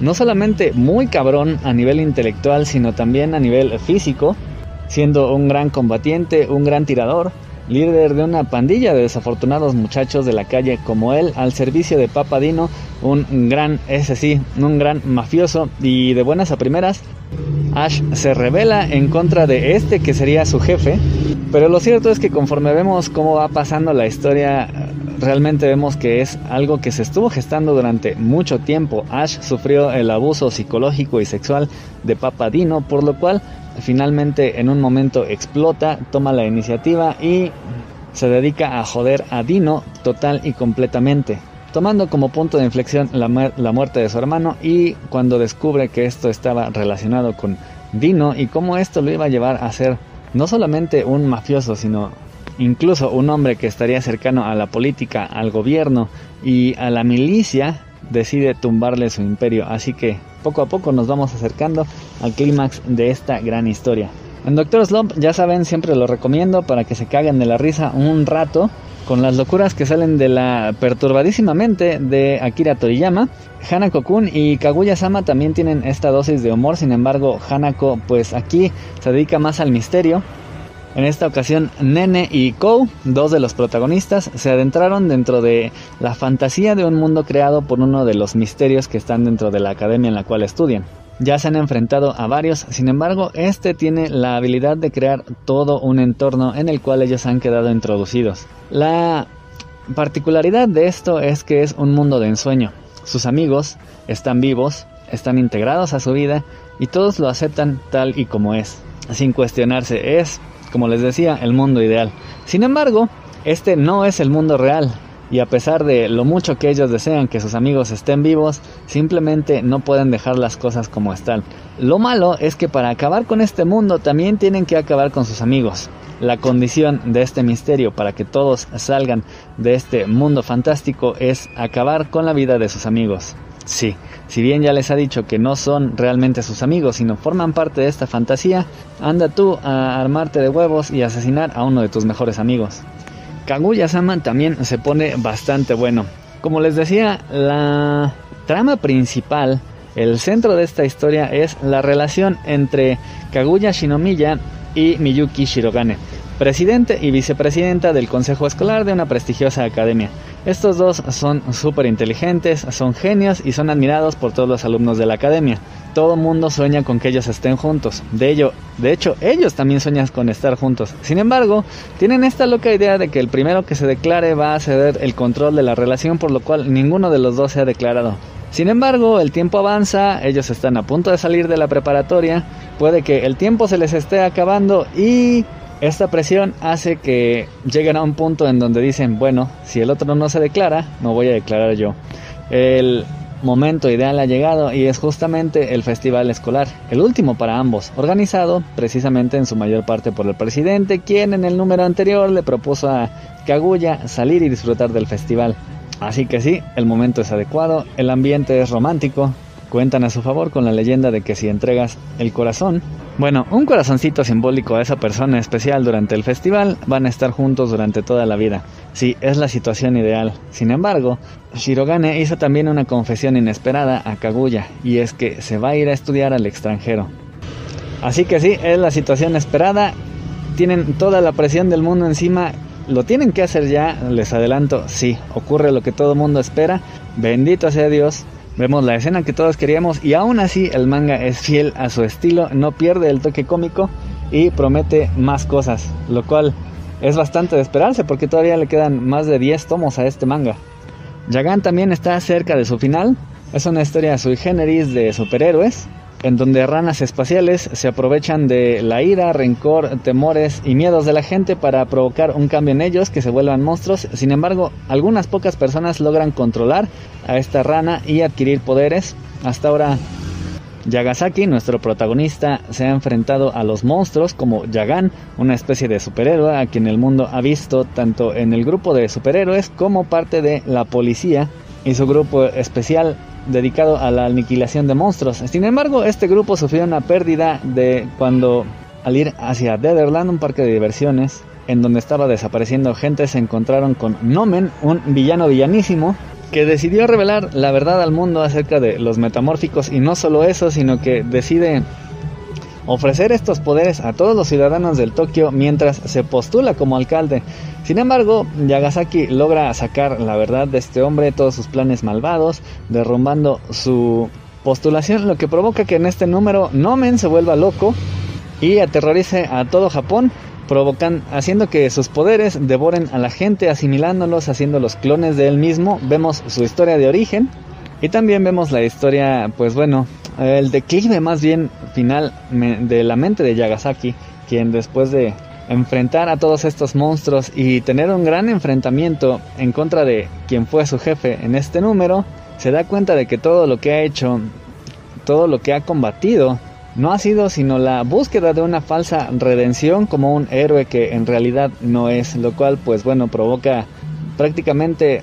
no solamente muy cabrón a nivel intelectual, sino también a nivel físico, siendo un gran combatiente, un gran tirador, líder de una pandilla de desafortunados muchachos de la calle como él, al servicio de Papadino, un gran, ese sí, un gran mafioso y de buenas a primeras, Ash se revela en contra de este que sería su jefe, pero lo cierto es que conforme vemos cómo va pasando la historia, realmente vemos que es algo que se estuvo gestando durante mucho tiempo. Ash sufrió el abuso psicológico y sexual de Papadino, por lo cual finalmente en un momento explota, toma la iniciativa y se dedica a joder a Dino total y completamente, tomando como punto de inflexión la, muerte de su hermano y cuando descubre que esto estaba relacionado con Dino y cómo esto lo iba a llevar a ser no solamente un mafioso, sino incluso un hombre que estaría cercano a la política, al gobierno y a la milicia, decide tumbarle su imperio. Así que poco a poco nos vamos acercando al clímax de esta gran historia. En Doctor Slump, ya saben, siempre lo recomiendo para que se caguen de la risa un rato con las locuras que salen de la perturbadísima mente de Akira Toriyama. Hanako Kun y Kaguya Sama también tienen esta dosis de humor, sin embargo, Hanako pues aquí se dedica más al misterio en esta ocasión, Nene y Kou, dos de los protagonistas, se adentraron dentro de la fantasía de un mundo creado por uno de los misterios que están dentro de la academia en la cual estudian. Ya se han enfrentado a varios, sin embargo, este tiene la habilidad de crear todo un entorno en el cual ellos han quedado introducidos. La particularidad de esto es que es un mundo de ensueño. Sus amigos están vivos, están integrados a su vida y todos lo aceptan tal y como es, sin cuestionarse. Es como les decía, el mundo ideal. Sin embargo, este no es el mundo real, y a pesar de lo mucho que ellos desean que sus amigos estén vivos, simplemente no pueden dejar las cosas como están. Lo malo es que para acabar con este mundo también tienen que acabar con sus amigos. La condición de este misterio para que todos salgan de este mundo fantástico es acabar con la vida de sus amigos. Sí, si bien ya les ha dicho que no son realmente sus amigos, sino forman parte de esta fantasía, anda tú a armarte de huevos y asesinar a uno de tus mejores amigos. Kaguya-sama también se pone bastante bueno. Como les decía, la trama principal, el centro de esta historia es la relación entre Kaguya Shinomiya y Miyuki Shirogane presidente y vicepresidenta del consejo escolar de una prestigiosa academia. Estos dos son súper inteligentes, son genios y son admirados por todos los alumnos de la academia. Todo mundo sueña con que ellos estén juntos. De ello, de hecho, ellos también sueñan con estar juntos. Sin embargo, tienen esta loca idea de que el primero que se declare va a ceder el control de la relación, por lo cual ninguno de los dos se ha declarado. Sin embargo, el tiempo avanza, ellos están a punto de salir de la preparatoria, puede que el tiempo se les esté acabando y esta presión hace que lleguen a un punto en donde dicen, bueno, si el otro no se declara, me voy a declarar yo. El momento ideal ha llegado y es justamente el festival escolar, el último para ambos, organizado precisamente en su mayor parte por el presidente, quien en el número anterior le propuso a Kaguya salir y disfrutar del festival. Así que sí, el momento es adecuado, el ambiente es romántico, cuentan a su favor con la leyenda de que si entregas el corazón, bueno, un corazoncito simbólico a esa persona especial durante el festival, van a estar juntos durante toda la vida. Sí, es la situación ideal. Sin embargo, Shirogane hizo también una confesión inesperada a Kaguya, y es que se va a ir a estudiar al extranjero. Así que sí, es la situación esperada. Tienen toda la presión del mundo encima. Lo tienen que hacer ya, les adelanto, sí, ocurre lo que todo mundo espera. Bendito sea Dios, Vemos la escena que todos queríamos y aún así el manga es fiel a su estilo, no pierde el toque cómico y promete más cosas, lo cual es bastante de esperarse porque todavía le quedan más de 10 tomos a este manga. Yagan también está cerca de su final, es una historia sui generis de superhéroes, en donde ranas espaciales se aprovechan de la ira, rencor, temores y miedos de la gente para provocar un cambio en ellos que se vuelvan monstruos. Sin embargo, algunas pocas personas logran controlar a esta rana y adquirir poderes. Hasta ahora Yagasaki, nuestro protagonista, se ha enfrentado a los monstruos como Yagan, una especie de superhéroe a quien el mundo ha visto tanto en el grupo de superhéroes como parte de la policía y su grupo especial dedicado a la aniquilación de monstruos. Sin embargo, este grupo sufrió una pérdida de cuando al ir hacia Netherland, un parque de diversiones, en donde estaba desapareciendo gente, se encontraron con Nomen, un villano villanísimo, que decidió revelar la verdad al mundo acerca de los metamórficos y no solo eso, sino que decide ofrecer estos poderes a todos los ciudadanos del Tokio mientras se postula como alcalde. Sin embargo, Yagasaki logra sacar la verdad de este hombre, todos sus planes malvados, derrumbando su postulación, lo que provoca que en este número Nomen se vuelva loco y aterrorice a todo Japón, provocan, haciendo que sus poderes devoren a la gente, asimilándolos, haciendo los clones de él mismo. Vemos su historia de origen y también vemos la historia, pues bueno, el declive más bien final de la mente de Yagasaki, quien después de enfrentar a todos estos monstruos y tener un gran enfrentamiento en contra de quien fue su jefe en este número, se da cuenta de que todo lo que ha hecho, todo lo que ha combatido, no ha sido sino la búsqueda de una falsa redención como un héroe que en realidad no es, lo cual pues bueno provoca prácticamente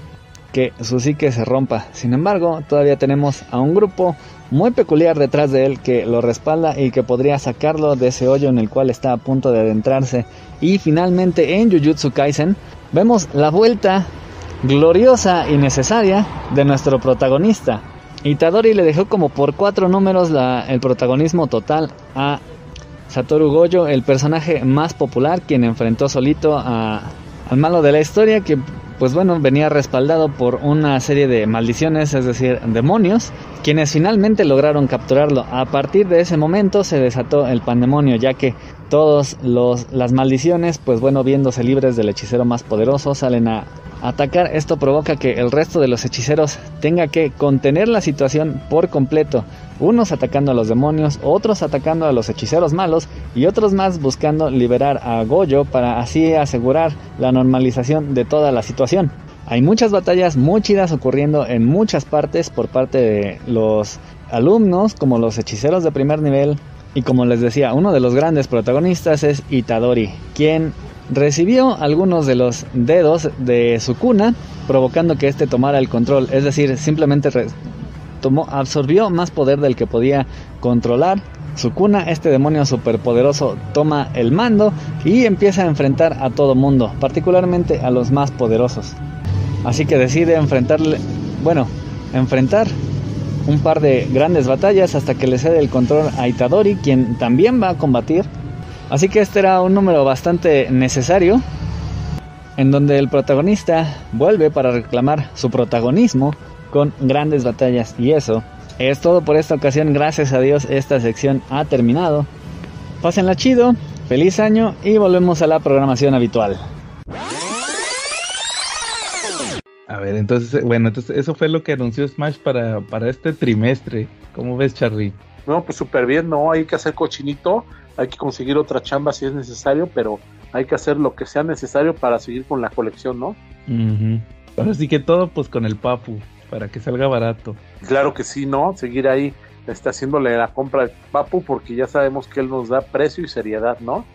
que su psique se rompa. Sin embargo, todavía tenemos a un grupo muy peculiar detrás de él que lo respalda y que podría sacarlo de ese hoyo en el cual está a punto de adentrarse. Y finalmente en Jujutsu Kaisen vemos la vuelta gloriosa y necesaria de nuestro protagonista. Itadori le dejó como por cuatro números el protagonismo total a Satoru Gojo, el personaje más popular, quien enfrentó solito a, al malo de la historia, que pues bueno, venía respaldado por una serie de maldiciones, es decir, demonios, quienes finalmente lograron capturarlo. A partir de ese momento se desató el pandemonio, ya que todas las maldiciones, pues bueno, viéndose libres del hechicero más poderoso, salen a atacar. Esto provoca que el resto de los hechiceros tenga que contener la situación por completo. Unos atacando a los demonios, otros atacando a los hechiceros malos y otros más buscando liberar a Goyo para así asegurar la normalización de toda la situación. Hay muchas batallas muy chidas ocurriendo en muchas partes por parte de los alumnos como los hechiceros de primer nivel y como les decía, uno de los grandes protagonistas es Itadori, quien recibió algunos de los dedos de su cuna, provocando que éste tomara el control, es decir, simplemente tomó, absorbió más poder del que podía controlar. Su cuna, este demonio superpoderoso, toma el mando y empieza a enfrentar a todo mundo, particularmente a los más poderosos. Así que decide enfrentarle, bueno, enfrentar un par de grandes batallas hasta que le cede el control a Itadori, quien también va a combatir Así que este era un número bastante necesario en donde el protagonista vuelve para reclamar su protagonismo con grandes batallas y eso es todo por esta ocasión, gracias a Dios esta sección ha terminado. Pásenla chido, feliz año y volvemos a la programación habitual. A ver, entonces, bueno, entonces eso fue lo que anunció Smash para, para este trimestre. ¿Cómo ves, Charlie? No, pues súper bien, ¿no? Hay que hacer cochinito hay que conseguir otra chamba si es necesario, pero hay que hacer lo que sea necesario para seguir con la colección, ¿no? Ahora sí que todo pues con el papu, para que salga barato. Claro que sí, ¿no? Seguir ahí está haciéndole la compra al papu porque ya sabemos que él nos da precio y seriedad, ¿no?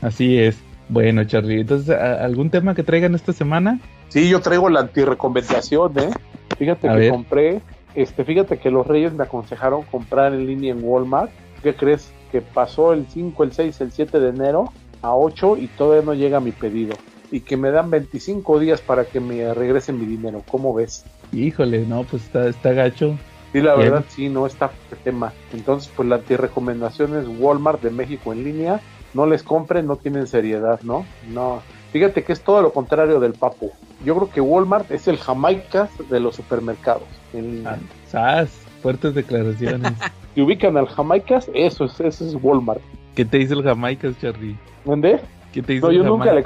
Así es. Bueno, Charlie, entonces, ¿algún tema que traigan esta semana? Sí, yo traigo la antirecomendación, ¿eh? Fíjate que compré, este, fíjate que los Reyes me aconsejaron comprar en línea en Walmart. ¿Qué crees? que pasó el 5, el 6, el 7 de enero a 8 y todavía no llega mi pedido. Y que me dan 25 días para que me regresen mi dinero. ¿Cómo ves? Híjole, no, pues está, está gacho. Sí, la verdad, sí, no está el tema. Entonces, pues la recomendación es Walmart de México en línea. No les compren, no tienen seriedad, ¿no? No. Fíjate que es todo lo contrario del papo. Yo creo que Walmart es el Jamaica de los supermercados. En ah, fuertes declaraciones. Si ubican al Jamaicas, eso es, eso es Walmart. ¿Qué te dice el Jamaicas, Charlie? ¿Dónde? ¿Qué te dice no, yo nunca le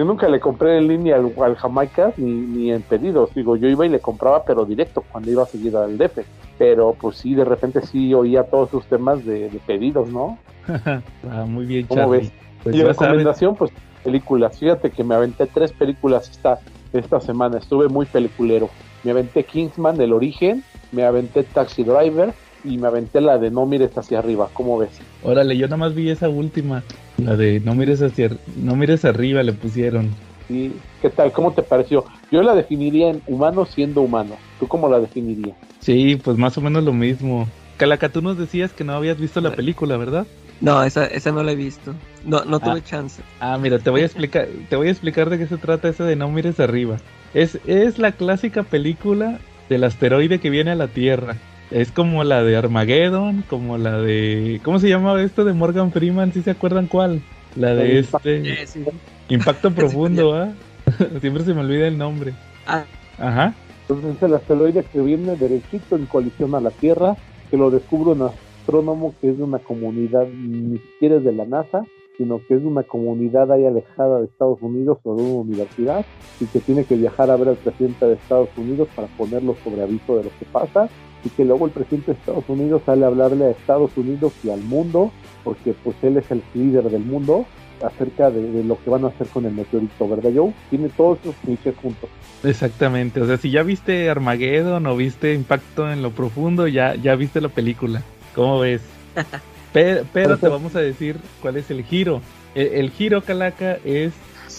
yo nunca le compré en línea al, al Jamaicas ni, ni en pedidos. Digo, yo iba y le compraba, pero directo cuando iba a seguir al DF. pero pues sí, de repente sí oía todos sus temas de, de pedidos, ¿no? ah, muy bien, ¿Cómo Charlie. ves? Pues y recomendación, pues películas. Fíjate que me aventé tres películas esta, esta semana, estuve muy peliculero. Me aventé Kingsman, El Origen, me aventé Taxi Driver y me aventé la de No mires hacia arriba, ¿cómo ves? Órale, yo nada más vi esa última, la de no mires hacia, no mires arriba le pusieron. ¿Y qué tal? ¿Cómo te pareció? Yo la definiría en humano siendo humano. ¿Tú cómo la definirías? Sí, pues más o menos lo mismo. Calaca, tú nos decías que no habías visto la película, ¿verdad? No, esa, esa no la he visto. No, no tuve Ah. chance. Ah, mira, te voy a explicar, te voy a explicar de qué se trata esa de no mires arriba. Es, es la clásica película del asteroide que viene a la Tierra. Es como la de Armageddon, como la de... ¿Cómo se llamaba esto de Morgan Freeman? ¿Sí se acuerdan cuál? La de El este... Sí. Impacto Profundo, ¿ah? Siempre se me olvida el nombre. Ah, Ajá. Entonces es el asteroide que viene derechito en colisión a la Tierra, que lo descubre un astrónomo que es de una comunidad, ni siquiera es de la NASA, sino que es de una comunidad ahí alejada de Estados Unidos o de una universidad, y que tiene que viajar a ver al presidente de Estados Unidos para ponerlo sobre aviso de lo que pasa, y que luego el presidente de Estados Unidos sale a hablarle a Estados Unidos y al mundo, porque pues él es el líder del mundo, acerca de, de lo que van a hacer con el meteorito, ¿verdad Joe? Tiene todos esos clichés juntos. Exactamente. O sea, si ya viste Armageddon o viste Impacto en lo Profundo, ya, ya viste la película. ¿Cómo ves? Pe- Pero, te vamos a decir cuál es el giro. El, el giro, Calaca, es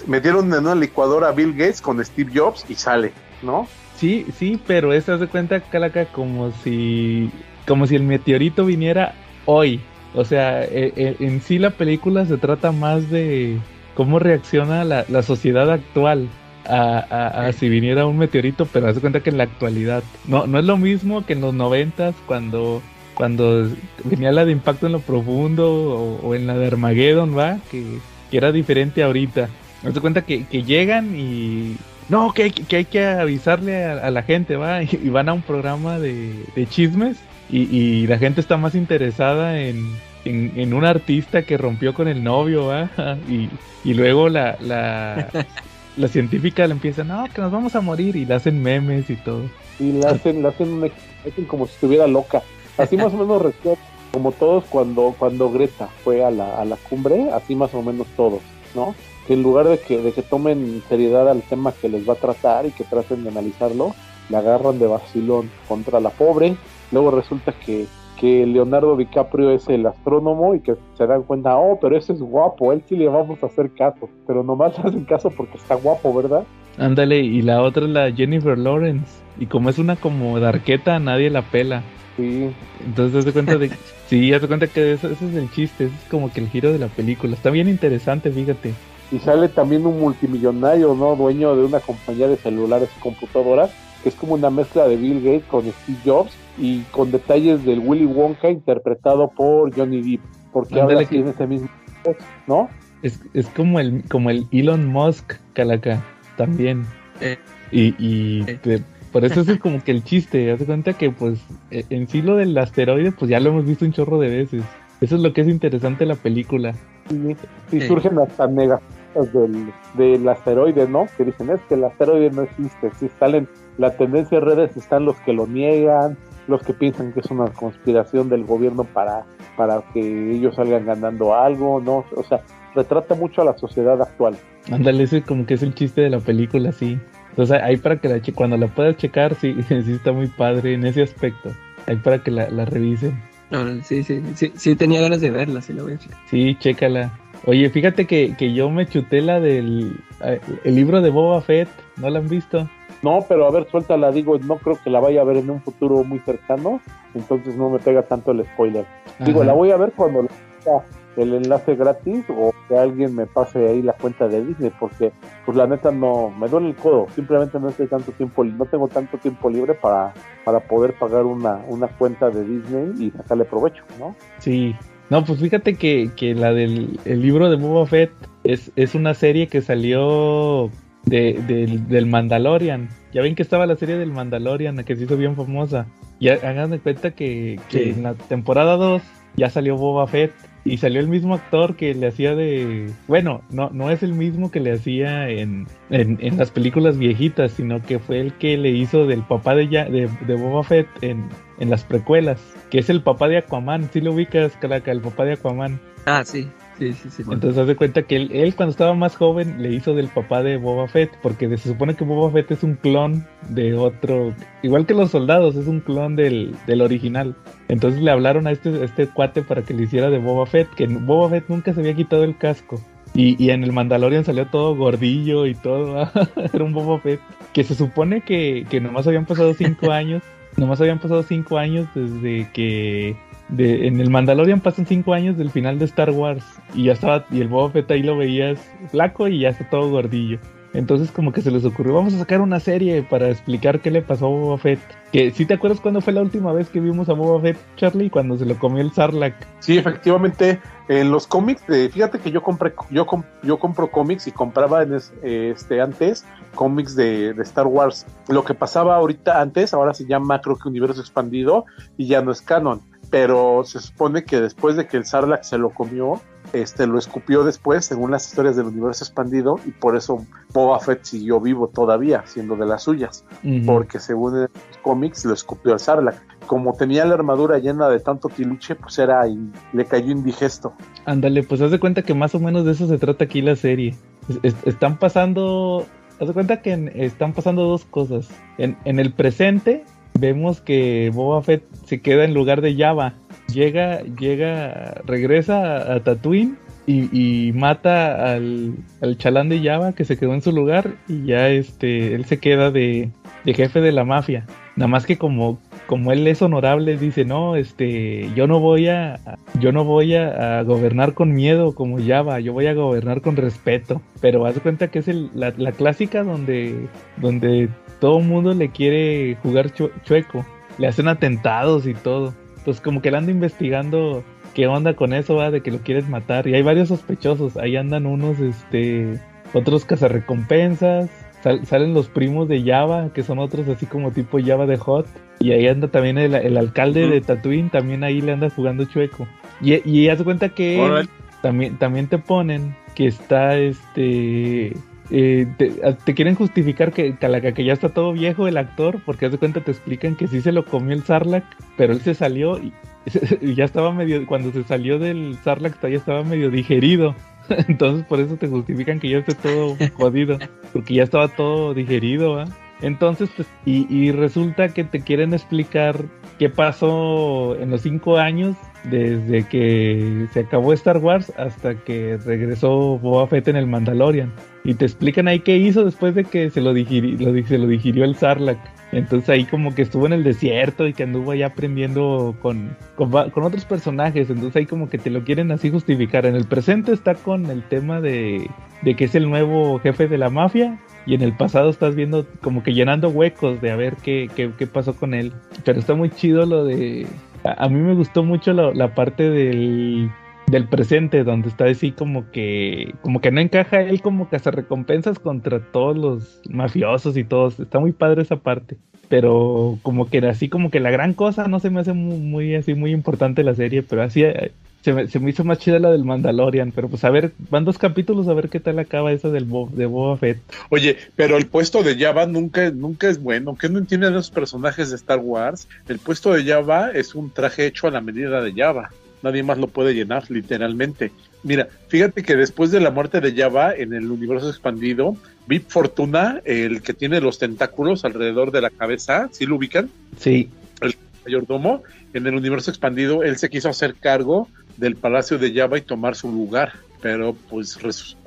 metieron en una licuadora a Bill Gates con Steve Jobs y sale, ¿no? Sí, sí, pero esta de cuenta, Calaca, como si, como si el meteorito viniera hoy. O sea, e- e- en sí la película se trata más de cómo reacciona la, la sociedad actual a, a- a si viniera un meteorito, pero haz de cuenta que en la actualidad. No, no es lo mismo que en los noventas cuando, cuando venía la de impacto en lo profundo o, o en la de Armageddon, ¿va? Que, que era diferente ahorita. Haz de cuenta que, que llegan y no, que hay que, hay que avisarle a, a la gente, va, y, van a un programa de, de chismes y, y la gente está más interesada en, en, en un artista que rompió con el novio, va, y, y luego la, la, la científica le empieza, no, que nos vamos a morir y le hacen memes y todo. Y la hacen, la hacen, hacen como si estuviera loca. Así más o menos como todos cuando, cuando Greta fue a la, a la cumbre, así más o menos todos, ¿no? Que en lugar de que, de que tomen seriedad al tema que les va a tratar y que traten de analizarlo, la agarran de vacilón contra la pobre. Luego resulta que, que Leonardo DiCaprio es el astrónomo y que se dan cuenta, oh, pero ese es guapo, él sí le vamos a hacer caso. Pero nomás le hacen caso porque está guapo, ¿verdad? Ándale, y la otra es la Jennifer Lawrence. Y como es una como darqueta, nadie la pela. Sí, Entonces, de cuenta de. Sí, haz de cuenta que ese es el chiste. ese es como que el giro de la película. Está bien interesante, fíjate. Y sale también un multimillonario, ¿no? Dueño de una compañía de celulares y computadoras, que es como una mezcla de Bill Gates con Steve Jobs y con detalles del Willy Wonka interpretado por Johnny Depp, porque ahora que- tiene ese mismo, ¿no? Es, es como el como el Elon Musk, Calaca, también. Eh. Y, y Eh. te- por eso es como que el chiste. Haz de cuenta que, pues, e- en sí lo del asteroide, pues ya lo hemos visto un chorro de veces. Eso es lo que es interesante de la película. Y, y Sí. surgen hasta del, del asteroide, ¿no? Que dicen, es que el asteroide no existe. Si salen, la tendencia en redes están los que lo niegan, los que piensan que es una conspiración del gobierno para, para que ellos salgan ganando algo, ¿no? O sea, retrata mucho a la sociedad actual. Ándale, ese como que es el chiste de la película, sí. Entonces ahí para que la che- cuando la puedas checar, sí, sí está muy padre en ese aspecto. Ahí para que la, la revisen. Sí, sí, sí, sí, tenía ganas de verla, sí la voy a checar. Sí, chécala. Oye, fíjate que, que yo me chuté la del eh, el libro de Boba Fett, ¿no la han visto? No, pero a ver, suéltala, digo, no creo que la vaya a ver en un futuro muy cercano, entonces no me pega tanto el spoiler. Digo, la voy a ver cuando el enlace gratis o que alguien me pase ahí la cuenta de Disney, porque pues la neta no, me duele el codo, simplemente no estoy tanto tiempo, no tengo tanto tiempo libre para, para poder pagar una, una cuenta de Disney y sacarle provecho, ¿no? Sí. No, pues fíjate que, que la del el libro de Boba Fett es, es una serie que salió de, del- del Mandalorian. Ya ven que estaba la serie del Mandalorian, que se hizo bien famosa. Y ha- hagan de cuenta que, que Sí. en la temporada 2 ya salió Boba Fett. Y salió el mismo actor que le hacía de... Bueno, no, no es el mismo que le hacía en, en, las películas viejitas, sino que fue el que le hizo del papá de, ya, de, de Boba Fett en, en las precuelas, que es el papá de Aquaman, si lo ubicas, Caraca, el papá de Aquaman. Ah, sí. Sí, sí, sí. Entonces haz de cuenta que él, cuando estaba más joven le hizo del papá de Boba Fett, porque se supone que Boba Fett es un clon de otro, igual que los soldados, es un clon del, del original. Entonces le hablaron a este, este cuate para que le hiciera de Boba Fett, que Boba Fett nunca se había quitado el casco. Y, y en el Mandalorian salió todo gordillo y todo, era un Boba Fett, que se supone que, que nomás habían pasado cinco años, nomás habían pasado cinco años desde que en el Mandalorian pasan cinco años del final de Star Wars y ya estaba, y el Boba Fett ahí lo veías flaco y ya está todo gordillo. Entonces como que se les ocurrió, vamos a sacar una serie para explicar qué le pasó a Boba Fett. Que si te acuerdas cuándo fue la última vez que vimos a Boba Fett, Charlie, cuando se lo comió el Sarlacc. Sí, efectivamente, en los cómics, fíjate que yo compré, yo, yo compro cómics y compraba en este antes cómics de, de, Star Wars. Lo que pasaba ahorita antes, ahora se llama creo que universo expandido y ya no es canon pero se supone que después de que el Sarlacc se lo comió, este lo escupió después, según las historias del universo expandido, y por eso Boba Fett siguió vivo todavía, siendo de las suyas, porque según los cómics lo escupió el Sarlacc. Como tenía la armadura llena de tanto tiluche, pues era y le cayó indigesto. Ándale, pues haz de cuenta que más o menos de eso se trata aquí la serie. están pasando, haz de cuenta que están pasando dos cosas. En, en el presente vemos que Boba Fett se queda en lugar de Java. Llega, llega, regresa a, Tatooine y, mata al, al, chalán de Java que se quedó en su lugar y ya este, él se queda de, jefe de la mafia. Nada más que como, como él es honorable, dice, no, este, yo no voy a, yo no voy a, gobernar con miedo como Java, yo voy a gobernar con respeto. Pero haz cuenta que es la, la, clásica donde, donde todo el mundo le quiere jugar chueco, le hacen atentados y todo. Entonces como que le anda investigando qué onda con eso, va, de que lo quieres matar. Y hay varios sospechosos, ahí andan unos, este, otros cazarrecompensas, salen los primos de Java, que son otros así como tipo Java de Hot. Y ahí anda también el, alcalde de Tatooine, también ahí le anda jugando chueco. Y, y haz cuenta que también, también te ponen que está este eh, te, quieren justificar que, que, ya está todo viejo el actor, porque haz de cuenta te explican que sí se lo comió el Sarlacc, pero él se salió y, ya estaba medio, cuando se salió del Sarlacc ya estaba medio digerido. Entonces por eso te justifican que ya esté todo jodido, porque ya estaba todo digerido, Entonces, pues, y, y resulta que te quieren explicar qué pasó en los cinco años desde que se acabó Star Wars hasta que regresó Boba Fett en el Mandalorian. Y te explican ahí qué hizo después de que se lo, digirió, lo, se lo digirió el Sarlacc. Entonces ahí como que estuvo en el desierto y que anduvo ahí aprendiendo con, con, otros personajes. Entonces ahí como que te lo quieren así justificar. En el presente está con el tema de, de que es el nuevo jefe de la mafia. Y en el pasado estás viendo como que llenando huecos de a ver qué, qué, pasó con él. Pero está muy chido lo de a, mí me gustó mucho la, parte del, del presente, donde está así como que, como que no encaja él como que hace recompensas contra todos los mafiosos y todos. Está muy padre esa parte. Pero como que así como que la gran cosa no se me hace muy, así muy importante la serie, pero así eh, se me, se me, hizo más chida la del Mandalorian, pero pues a ver, van dos capítulos a ver qué tal acaba esa del de Boba Fett. Oye, pero el puesto de Java nunca, nunca es bueno, ¿qué no entienden los personajes de Star Wars? El puesto de Java es un traje hecho a la medida de Java, nadie más lo puede llenar, literalmente. Mira, fíjate que después de la muerte de Java en el universo expandido, Vip Fortuna, el que tiene los tentáculos alrededor de la cabeza, ¿sí lo ubican? Sí. El mayordomo, en el universo expandido, él se quiso hacer cargo del Palacio de Java y tomar su lugar. Pero pues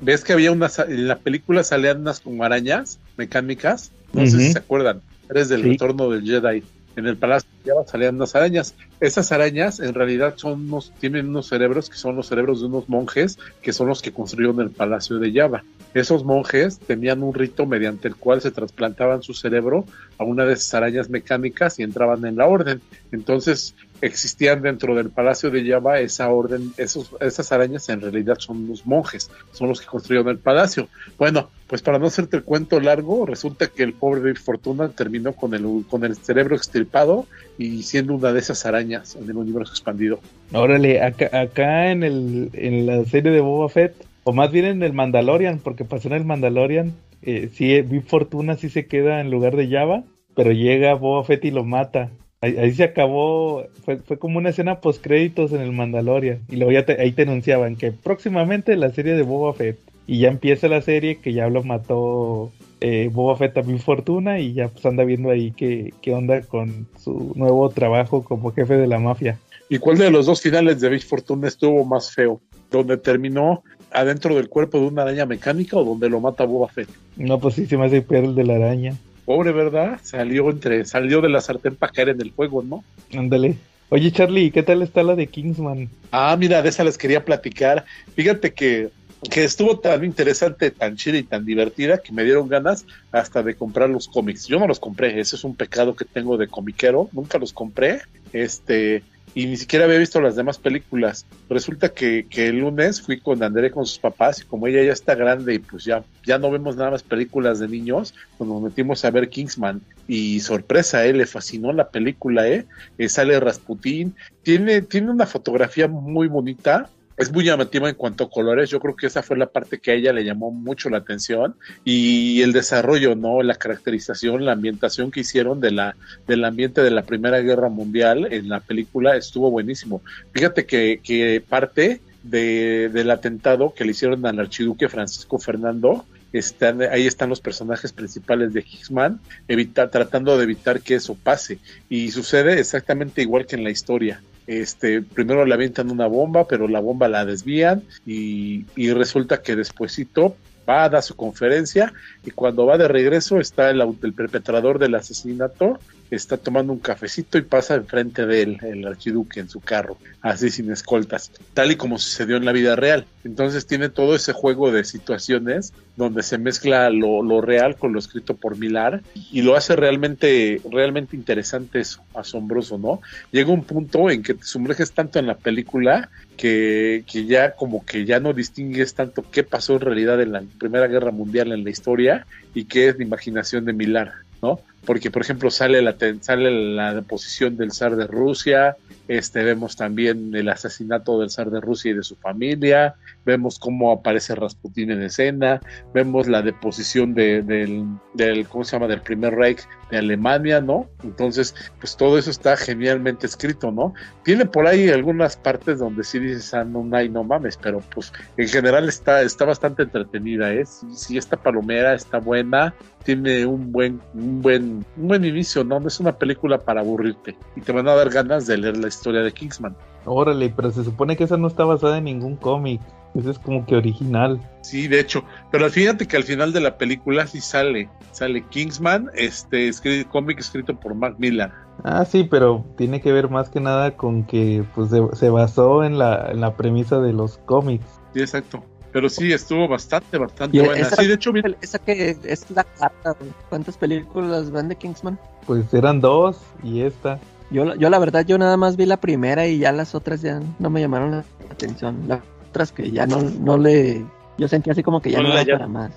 ves que había unas, en la película salían unas como arañas mecánicas, no sé si se acuerdan, eres del retorno del Jedi. En el Palacio de Java salían unas arañas. Esas arañas en realidad son unos, tienen unos cerebros que son los cerebros de unos monjes que son los que construyeron el Palacio de Java. Esos monjes tenían un rito mediante el cual se trasplantaban su cerebro a una de esas arañas mecánicas y entraban en la orden. Entonces, existían dentro del Palacio de Java esa orden, esos, esas arañas en realidad son los monjes, son los que construyeron el palacio. Bueno, pues para no hacerte el cuento largo, resulta que el pobre David Fortuna terminó con el, con el cerebro extirpado y siendo una de esas arañas en el universo expandido. Órale, acá, acá en, el, en la serie de Boba Fett, o más bien en el Mandalorian, porque pasó en el Mandalorian, eh, sí, Big Fortuna sí se queda en lugar de Java, pero llega Boba Fett y lo mata. Ahí, se acabó, fue, fue como una escena post créditos en el Mandalorian. Y luego ya ahí te anunciaban que próximamente la serie de Boba Fett. Y ya empieza la serie que ya lo mató eh, Boba Fett a Big Fortuna y ya pues anda viendo ahí qué, qué onda con su nuevo trabajo como jefe de la mafia. ¿Y cuál de los dos finales de Big Fortuna estuvo más feo? ¿Donde terminó adentro del cuerpo de una araña mecánica o donde lo mata Boba Fett? No, pues sí, se me hace peor el de la araña. Pobre, ¿verdad? Salió entre, salió de la sartén para caer en el fuego, ¿no? Ándale. Oye, Charlie, ¿qué tal está la de Kingsman? Ah, mira, de esa les quería platicar. Fíjate que, que estuvo tan interesante, tan chida y tan divertida que me dieron ganas hasta de comprar los cómics. Yo no los compré, ese es un pecado que tengo de comiquero, nunca los compré. Este, y ni siquiera había visto las demás películas. Resulta que, que, el lunes fui con André con sus papás y como ella ya está grande y pues ya, ya no vemos nada más películas de niños, pues nos metimos a ver Kingsman y sorpresa, ¿eh? le fascinó la película, ¿eh? eh sale Rasputín, tiene, tiene una fotografía muy bonita, es muy llamativa en cuanto a colores. Yo creo que esa fue la parte que a ella le llamó mucho la atención y el desarrollo, ¿no? La caracterización, la ambientación que hicieron de la, del ambiente de la Primera Guerra Mundial en la película estuvo buenísimo. Fíjate que, que parte de, del atentado que le hicieron al archiduque Francisco Fernando, están, ahí están los personajes principales de Hickman, evita, tratando de evitar que eso pase. Y sucede exactamente igual que en la historia. Este, primero le avientan una bomba, pero la bomba la desvían y, y resulta que despuesito va a dar su conferencia y cuando va de regreso está el, el perpetrador del asesinato está tomando un cafecito y pasa enfrente de él, el archiduque, en su carro, así sin escoltas, tal y como sucedió en la vida real. Entonces tiene todo ese juego de situaciones donde se mezcla lo, real con lo escrito por Milar y lo hace realmente, realmente interesante eso, asombroso, ¿no? Llega un punto en que te sumerges tanto en la película que, que ya como que ya no distingues tanto qué pasó en realidad en la Primera Guerra Mundial en la historia y qué es la imaginación de Milar, ¿no? Porque por ejemplo sale la sale la deposición del zar de Rusia, este vemos también el asesinato del zar de Rusia y de su familia, vemos cómo aparece Rasputín en escena, vemos la deposición de, del, del, ¿cómo se llama?, del primer Reich de Alemania, ¿no? Entonces, pues todo eso está genialmente escrito, ¿no? Tiene por ahí algunas partes donde sí dices, ah, no, no, no mames, pero pues en general está, está bastante entretenida, ¿eh? Sí, sí, esta palomera está buena, tiene un buen, un buen, un buen inicio, ¿no? No es una película para aburrirte y te van a dar ganas de leer la historia de Kingsman. Órale, pero se supone que esa no está basada en ningún cómic. Ese es como que original. Sí, de hecho. Pero fíjate que al final de la película sí sale. Sale Kingsman, este cómic escrito por Mark Millar. Ah, sí, pero tiene que ver más que nada con que pues se, basó en la, en la premisa de los cómics. Sí, exacto. Pero sí, estuvo bastante, bastante buena. sí, de hecho, Esa que es la carta. ¿Cuántas películas van de Kingsman? Pues eran dos y esta. Yo, yo la verdad, yo nada más vi la primera y ya las otras ya no me llamaron la atención. Las otras que ya no, no le... Yo sentí así como que ya no, no para más.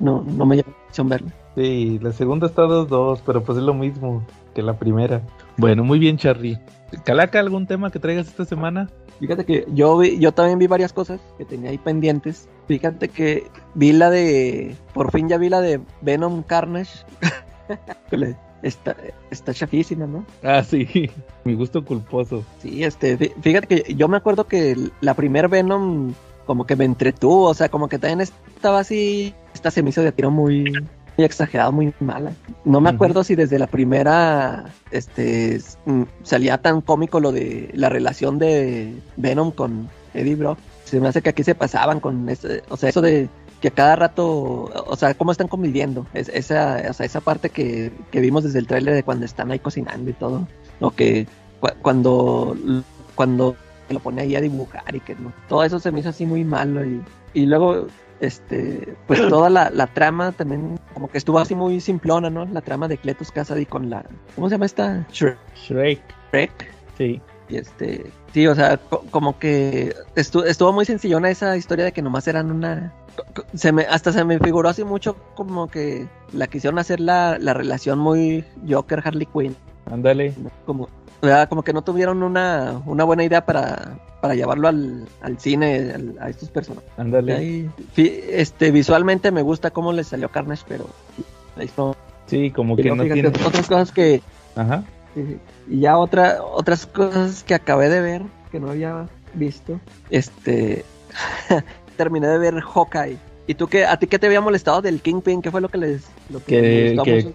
No, no me llamó la atención verla. Sí, la segunda está dos dos, pero pues es lo mismo que la primera. Bueno, muy bien, Charlie. Calaca, ¿algún tema que traigas esta semana? Fíjate que yo vi, yo también vi varias cosas que tenía ahí pendientes. Fíjate que vi la de, por fin ya vi la de Venom Carnage. está, está chafísima, ¿no? Ah, sí, mi gusto culposo. Sí, este, fíjate que yo me acuerdo que la primer Venom como que me entretuvo, o sea, como que también estaba así, esta se me hizo de tiro muy, muy exagerado, muy mala. No me acuerdo si desde la primera, este, mm, salía tan cómico lo de la relación de Venom con Eddie Brock. Se me hace que aquí se pasaban con, ese, o sea, eso de que a cada rato, o sea, cómo están conviviendo. Es, esa, o sea, esa parte que, vimos desde el tráiler de cuando están ahí cocinando y todo. O que cuando, cuando lo pone ahí a dibujar y que no. Todo eso se me hizo así muy malo. Y, y luego, este, pues toda la, la, trama también, como que estuvo así muy simplona, ¿no? La trama de Cletus Cassidy con la. ¿Cómo se llama esta? Shrek. Shrek. Sí. Y este, sí, o sea, co- como que estu- estuvo muy sencillona esa historia de que nomás eran una... Se me, hasta se me figuró así mucho como que la quisieron hacer la, la relación muy Joker-Harley Quinn. Ándale. Como, ¿verdad? como que no tuvieron una, una buena idea para, para llevarlo al, al cine, al- a estos personajes. Ándale. Este, visualmente me gusta cómo le salió Carnage, pero ahí está. Sí, como que no tiene. Otras cosas que... Ajá. sí, Y ya otra, otras cosas que acabé de ver, que no había visto. Este... terminé de ver Hawkeye. ¿Y tú qué? ¿A ti qué te había molestado del Kingpin? ¿Qué fue lo que les... Lo que Que-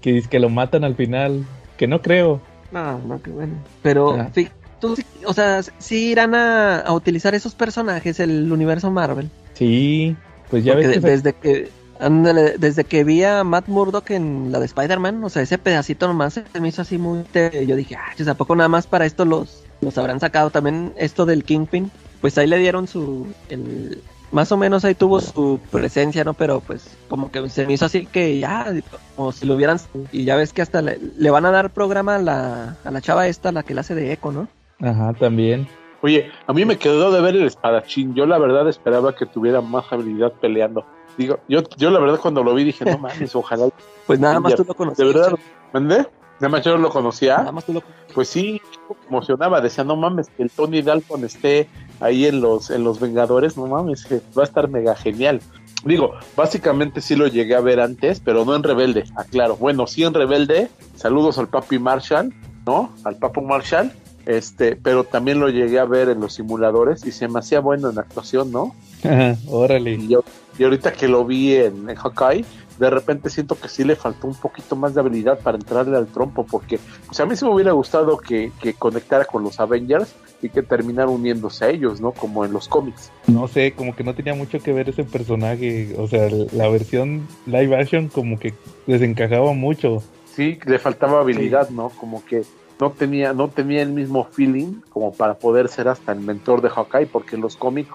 que- que lo matan al final. Que no creo. No, no, qué bueno. Pero, Ah. fi- tú, sí- o sea, sí irán a, a utilizar esos personajes, el universo Marvel. Sí. Pues ya Porque ves que de- sa- desde que ándale, desde que vi a Matt Murdock en la de Spider-Man, o sea, ese pedacito nomás se me hizo así muy... te- yo dije, ah, pues, ¿a poco nada más para esto los, los habrán sacado? También esto del Kingpin, pues ahí le dieron su... El, más o menos ahí tuvo su presencia, ¿no? Pero pues como que se me hizo así que ya, como si lo hubieran... Y ya ves que hasta le, le van a dar programa a la, a la chava esta, la que la hace de eco, ¿no? Ajá, también. Oye, a mí me quedó de ver el espadachín. Yo la verdad esperaba que tuviera más habilidad peleando. Digo, yo, yo la verdad cuando lo vi dije, no mames, ojalá. Pues nada más Ya, tú lo conocías. De verdad. ¿mandé? Nada más yo lo conocía. Nada más tú lo Pues sí, emocionaba. Decía, no mames, que el Tony Dalton esté ahí en los, en los Vengadores, no mames, que va a estar mega genial. Digo, básicamente sí lo llegué a ver antes, pero no en Rebelde, aclaro. Bueno, sí en Rebelde, saludos al papi Marshall, ¿no? Al papo Marshall, este, pero también lo llegué a ver en los simuladores y se me hacía bueno en actuación, ¿no? Ajá, órale. Y, yo, y ahorita que lo vi en, en Hawkeye, de repente siento que sí le faltó un poquito más de habilidad para entrarle al trompo, porque sea, a mí sí me hubiera gustado que, que conectara con los Avengers y que terminara uniéndose a ellos, ¿no? Como en los cómics. No sé, como que no tenía mucho que ver ese personaje. O sea, la versión live action como que desencajaba mucho. Sí, le faltaba habilidad, ¿no? Como que no tenía, no tenía el mismo feeling como para poder ser hasta el mentor de Hawkeye, porque en los cómics,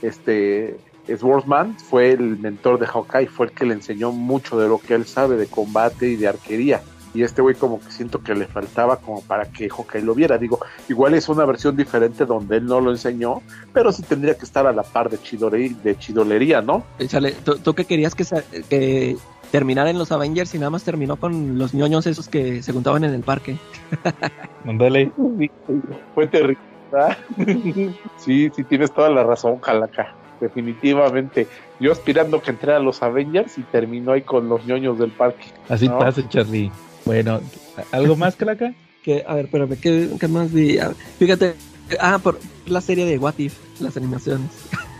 este, Swordsman fue el mentor de Hawkeye, fue el que le enseñó mucho de lo que él sabe de combate y de arquería. Y este güey como que siento que le faltaba como para que Hawkeye lo viera. Digo, igual es una versión diferente donde él no lo enseñó, pero sí tendría que estar a la par de, chidore- de chidolería, ¿no? Échale, ¿tú, tú qué querías que, que terminara en los Avengers y nada más terminó con los ñoños esos que se juntaban en el parque? Ándale. Fue terrible. ¿verdad? sí, sí, tienes toda la razón, Jalaca. Definitivamente. Yo aspirando que entrara a los Avengers y terminó ahí con los ñoños del parque. Así No. pasa, Charlie. Bueno, ¿algo más, Calaca? Que, a ver, espérame, ¿qué, qué más vi? Ver, fíjate, ah, por la serie de What If, las animaciones.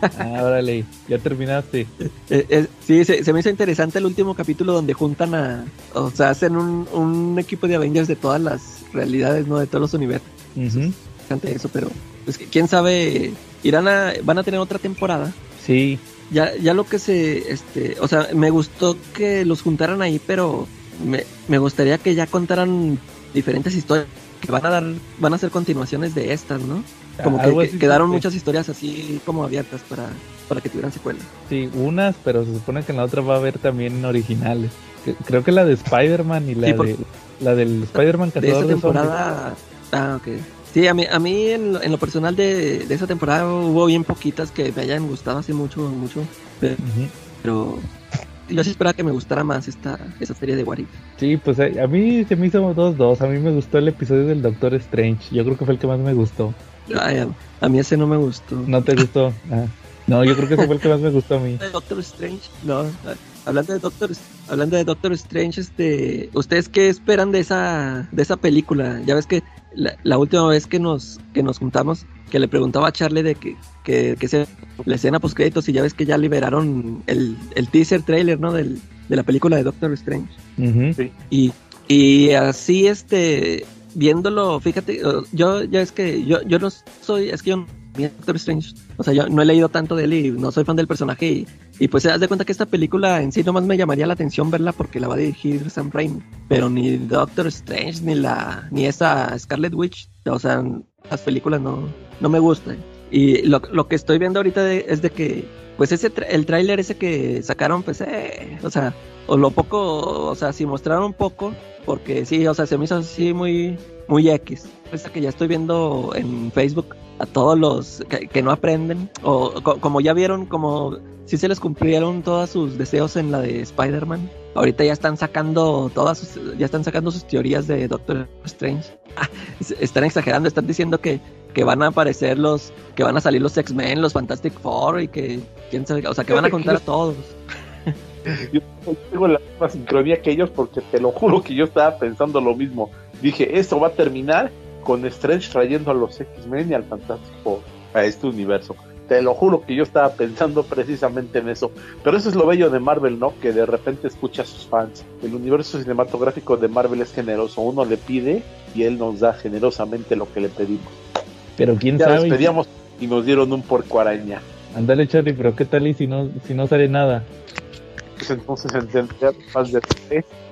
Ah, órale, ya terminaste. Eh, eh, sí, se, se me hizo interesante el último capítulo donde juntan a, o sea, hacen un, un equipo de Avengers de todas las realidades, ¿no? De todos los universos. Ujú. Interesante eso, pero pues quién sabe, irán a, van a tener otra temporada. Sí, Ya, ya lo que se, este, o sea, me gustó que los juntaran ahí, pero me, me gustaría que ya contaran diferentes historias que van a dar, van a ser continuaciones de estas, ¿no? Como que, algo que así quedaron muchas historias así como abiertas para, para que tuvieran secuela. Sí, unas, pero se supone que en la otra va a haber también originales. Creo que la de Spider-Man y la Sí, por- de la del Spider-Man De esa cazador de temporada. Ah, ok. Sí, a mí, a mí en, lo, en lo personal de, de esa temporada hubo bien poquitas que me hayan gustado así mucho, mucho. Pero, yo sí esperaba que me gustara más esta, esa serie de What If. Sí, pues eh, a mí se me hizo dos dos. A mí me gustó el episodio del Doctor Strange. Yo creo que fue el que más me gustó. Ay, a, a mí ese no me gustó. ¿No te gustó? Ah. No, yo creo que ese fue el que más me gustó a mí. de Doctor Strange, no, hablando de Doctor, hablando de Doctor Strange, este, ¿ustedes qué esperan de esa, de esa película? Ya ves que la, la última vez que nos, que nos juntamos, que le preguntaba a Charlie de que, que, que se, la escena post créditos y ya ves que ya liberaron el, el teaser trailer, ¿no? Del, de la película de Doctor Strange. Y, y así, este, viéndolo, fíjate, yo ya es que yo, yo no soy, es que yo Doctor Strange, o sea, yo no he leído tanto de él y no soy fan del personaje y, pues se das de cuenta que esta película en sí nomás me llamaría la atención verla porque la va a dirigir Sam Raimi, pero ni Doctor Strange ni la, ni esa Scarlet Witch, o sea, las películas no, no me gustan. Y lo, lo que estoy viendo ahorita es de que, pues ese, el tráiler ese que sacaron, pues, eh, o sea, o lo poco, o sea, si mostraron poco, porque sí, o sea, se me hizo así muy, muy X. Es que ya estoy viendo en Facebook a todos los que, no aprenden, o como ya vieron, como si se les cumplieron todos sus deseos en la de Spider-Man. Ahorita ya están sacando todas sus, ya están sacando sus teorías de Doctor Strange. Ah, están exagerando, están diciendo que, que van a aparecer los, que van a salir los X-Men, los Fantastic Four y que quién sabe, o sea, que van a contar a todos. Yo tengo la misma sincronía que ellos porque te lo juro que yo estaba pensando lo mismo. Dije, esto va a terminar con Strange trayendo a los X-Men y al Fantastic Four a este universo. Te lo juro que yo estaba pensando precisamente en eso. Pero eso es lo bello de Marvel, ¿no? Que de repente escucha a sus fans. El universo cinematográfico de Marvel es generoso. Uno le pide y él nos da generosamente lo que le pedimos. Pero quién ya sabe. pedíamos y nos dieron un porco araña. Ándale, Charlie, pero ¿qué tal y si no, si no sale nada? Pues entonces entendría más de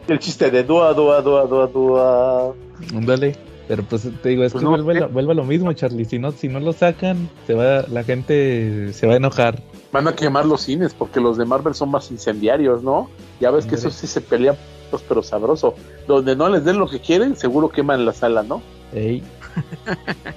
el chiste de dua, dua, dua, dua, dua. Ándale. Pero pues te digo, es Pues que no, vuelve, lo, vuelve a lo mismo, Charlie. Si no, si no lo sacan, se va, la gente se va a enojar. Van a quemar los cines porque los de Marvel son más incendiarios, ¿no? Ya ves que eso sí se pelean, pues, pero sabroso. Donde no les den lo que quieren, seguro queman la sala, ¿no? Ey,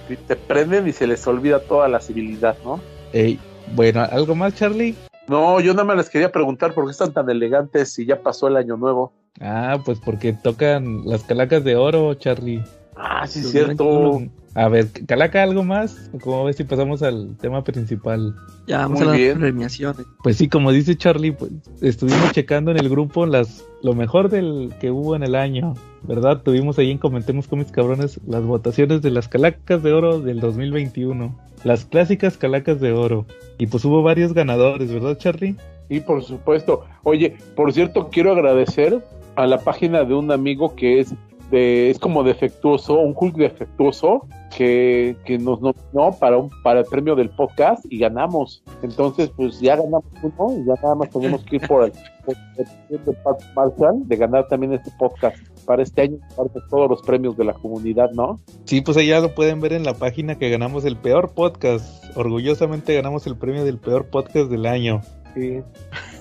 Y te prenden y se les olvida toda la civilidad, ¿no? ey. Bueno, ¿algo más, Charlie? No, yo nada más les quería preguntar por qué están tan elegantes si ya pasó el año nuevo. Ah, pues porque tocan las calacas de oro, Charlie. Ah, sí, Los cierto. A ver, Calaca, ¿algo más? ¿Cómo ves si pasamos al tema principal? Ya vamos Muy a las bien. premiaciones. Pues sí, como dice Charlie, pues estuvimos checando en el grupo las lo mejor del que hubo en el año, ¿verdad? Tuvimos ahí en Comentemos Cómics Cabrones las votaciones de las Calacas de Oro del 2021, las clásicas Calacas de Oro. Y pues hubo varios ganadores, ¿verdad, Charlie? Y por supuesto. Oye, por cierto, quiero agradecer a la página de un amigo que es de, es como defectuoso, un Hulk defectuoso, que, que nos nominó para un, para el premio del podcast y ganamos. Entonces, pues ya ganamos uno y ya nada más tenemos que ir por el, por el de Pat Marshall de ganar también este podcast para este año, todos los premios de la comunidad, ¿no? Sí, pues ya lo pueden ver en la página que ganamos el peor podcast. Orgullosamente ganamos el premio del peor podcast del año. Sí.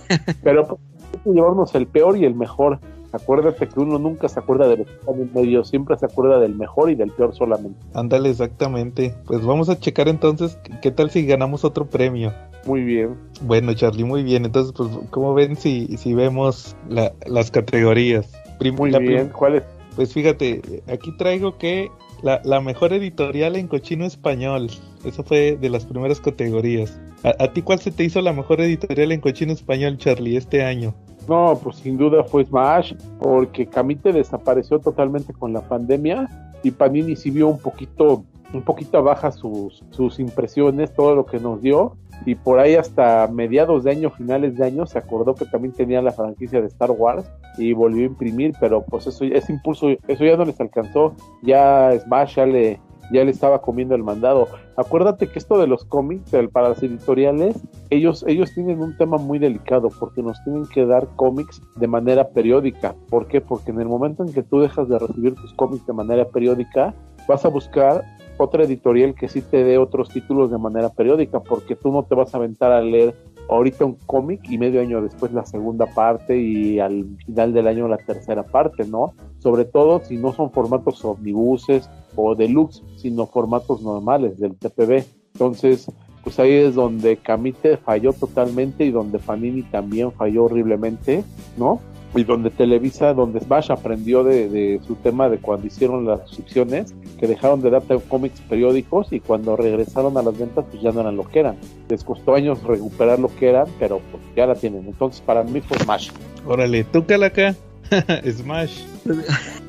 Pero pues, hay que llevarnos el peor y el mejor. Acuérdate que uno nunca se acuerda de lo que está en medio, siempre se acuerda del mejor y del peor solamente. Ándale, exactamente. Pues vamos a checar entonces qué- tal si ganamos otro premio. Muy bien. Bueno, Charlie, muy bien. Entonces, pues, ¿cómo ven si, si vemos la- las categorías? Prim- Muy la bien. prim- ¿Cuál es? pues fíjate, aquí traigo que la, la mejor editorial en cochino español. Eso fue de las primeras categorías. ¿A, a ti cuál se te hizo la mejor editorial en cochino español, Charlie, este año? No, pues sin duda fue Smash, porque Camite desapareció totalmente con la pandemia y Panini sí vio un poquito, un poquito baja sus, sus impresiones, todo lo que nos dio. Y por ahí hasta mediados de año, finales de año, se acordó que también tenía la franquicia de Star Wars y volvió a imprimir, pero pues eso, ese impulso, eso ya no les alcanzó. Ya Smash ya le, ya le estaba comiendo el mandado. Acuérdate que esto de los cómics, para las editoriales, ellos, ellos tienen un tema muy delicado porque nos tienen que dar cómics de manera periódica. ¿Por qué? Porque en el momento en que tú dejas de recibir tus cómics de manera periódica, vas a buscar otra editorial que sí te dé otros títulos de manera periódica, porque tú no te vas a aventar a leer ahorita un cómic y medio año después la segunda parte y al final del año la tercera parte, ¿no? Sobre todo si no son formatos omnibuses o deluxe, sino formatos normales del TPB. Entonces, pues ahí es donde Camite falló totalmente y donde Panini también falló horriblemente, ¿no? Y donde Televisa, donde Smash aprendió de, de su tema de cuando hicieron las suscripciones, que dejaron de dar cómics periódicos y cuando regresaron a las ventas, pues ya no eran lo que eran. Les costó años recuperar lo que eran, pero pues ya la tienen. Entonces, para mí fue Smash. Órale, tú, Calaca. Smash.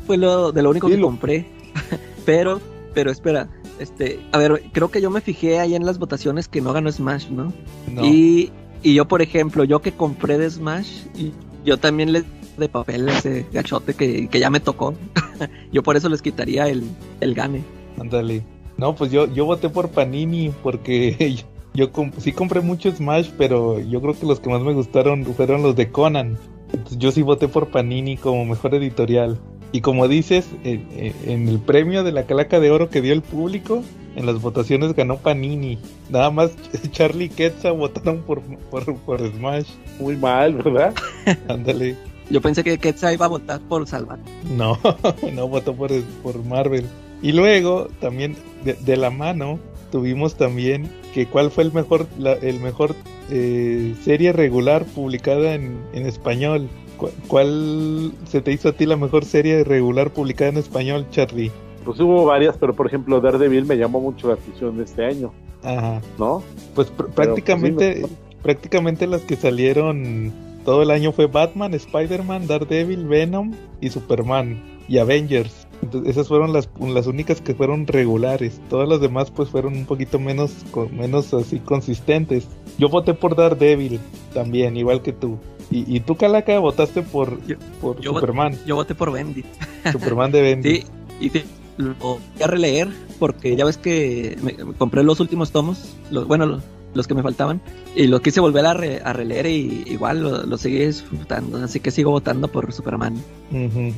Fue lo de lo único que Dilo. compré. pero, pero espera, este, a ver, creo que yo me fijé ahí en las votaciones que no ganó Smash, ¿no? No. Y, y yo, por ejemplo, yo que compré de Smash, y yo también les de papel ese gachote que, que ya me tocó. yo por eso les quitaría el, el gane. Ándale. No, pues yo, yo voté por Panini porque yo, yo comp- sí compré mucho Smash, pero yo creo que los que más me gustaron fueron los de Conan. Entonces, yo sí voté por Panini como mejor editorial. Y como dices, eh, eh, en el premio de la calaca de oro que dio el público, en las votaciones ganó Panini. Nada más Charlie y Quetzal votaron por, por, por Smash. Muy mal, ¿verdad? Yo pensé que Quetzal iba a votar por Salvat. No, no votó por, por Marvel. Y luego, también de, de la mano, tuvimos también que cuál fue el mejor, la, el mejor eh, serie regular publicada en, en español. ¿Cuál, ¿Cuál se te hizo a ti la mejor serie regular publicada en español, Charlie? Pues hubo varias, pero por ejemplo Daredevil me llamó mucho la atención este año, Ajá. ¿no? Pues pr- prácticamente, pues, sí, prácticamente las que salieron todo el año fue Batman, Spider-Man, Daredevil, Venom y Superman y Avengers. Entonces, esas fueron las, las únicas que fueron regulares. Todas las demás pues fueron un poquito menos, con- menos así consistentes. Yo voté por Daredevil también, igual que tú. Y, y tú, Calaca, votaste por, Yo- por yo Superman, Yo voté por Bendy. Superman de Bendy. Sí, y sí, lo voy a releer porque ya ves que me, me compré los últimos tomos, los, bueno, los, los que me faltaban, y los quise volver a, re- a releer y igual lo, lo seguí disfrutando, así que sigo votando por Superman. Ujú.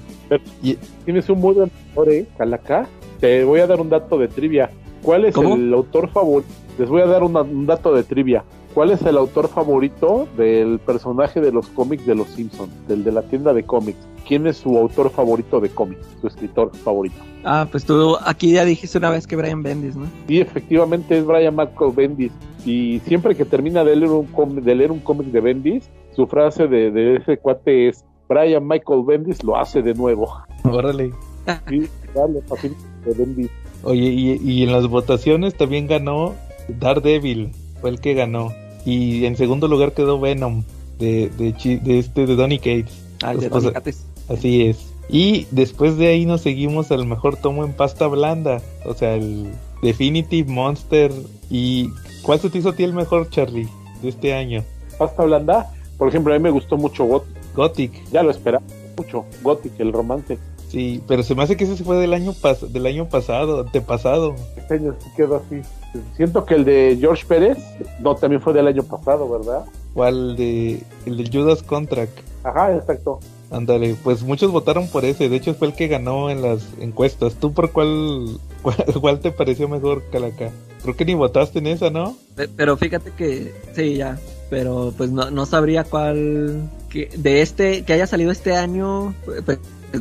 Tienes un muy buen autor, ¿eh? Calaca. Te voy a dar un dato de trivia. ¿Cuál es ¿Cómo? el autor favorito? Les voy a dar una- un dato de trivia. ¿Cuál es el autor favorito del personaje de los cómics de los Simpsons? Del de la tienda de cómics. ¿Quién es su autor favorito de cómics? Su escritor favorito. Ah, pues tú aquí ya dijiste una vez que Brian Bendis, ¿no? Y efectivamente es Brian Michael Bendis. Y siempre que termina de leer un cómic, de leer un cómic de Bendis, su frase de, de ese cuate es Brian Michael Bendis lo hace de nuevo. Órale. Sí, dale, de Bendis. Oye, y, y en las votaciones también ganó Daredevil, fue el que ganó. Y en segundo lugar quedó Venom, de, de, Chi- de este de Donny Cates. Ah, el de Donny Cates. Así es. Y después de ahí nos seguimos al mejor tomo en pasta blanda. O sea, el Definitive Monster. ¿Y cuál se te hizo a ti el mejor, Charlie, de este año? Pasta blanda, por ejemplo, a mí me gustó mucho Gothic. Gothic. Ya lo esperaba mucho. Gothic, el romance. Sí, pero se me hace que ese fue del año, pas del año pasado, antepasado. Este año sí quedó así. Siento que el de George Pérez, no, también fue del año pasado, ¿verdad? ¿Cuál de el de Judas Contract? Ajá, exacto. Ándale, pues muchos votaron por ese, de hecho fue el que ganó en las encuestas. ¿Tú por cuál, cuál, cuál te pareció mejor, Calaca? Creo que ni votaste en esa, ¿no? Pe- Pero fíjate que sí, ya. Pero pues no, no sabría cuál. Que, de este, que haya salido este año.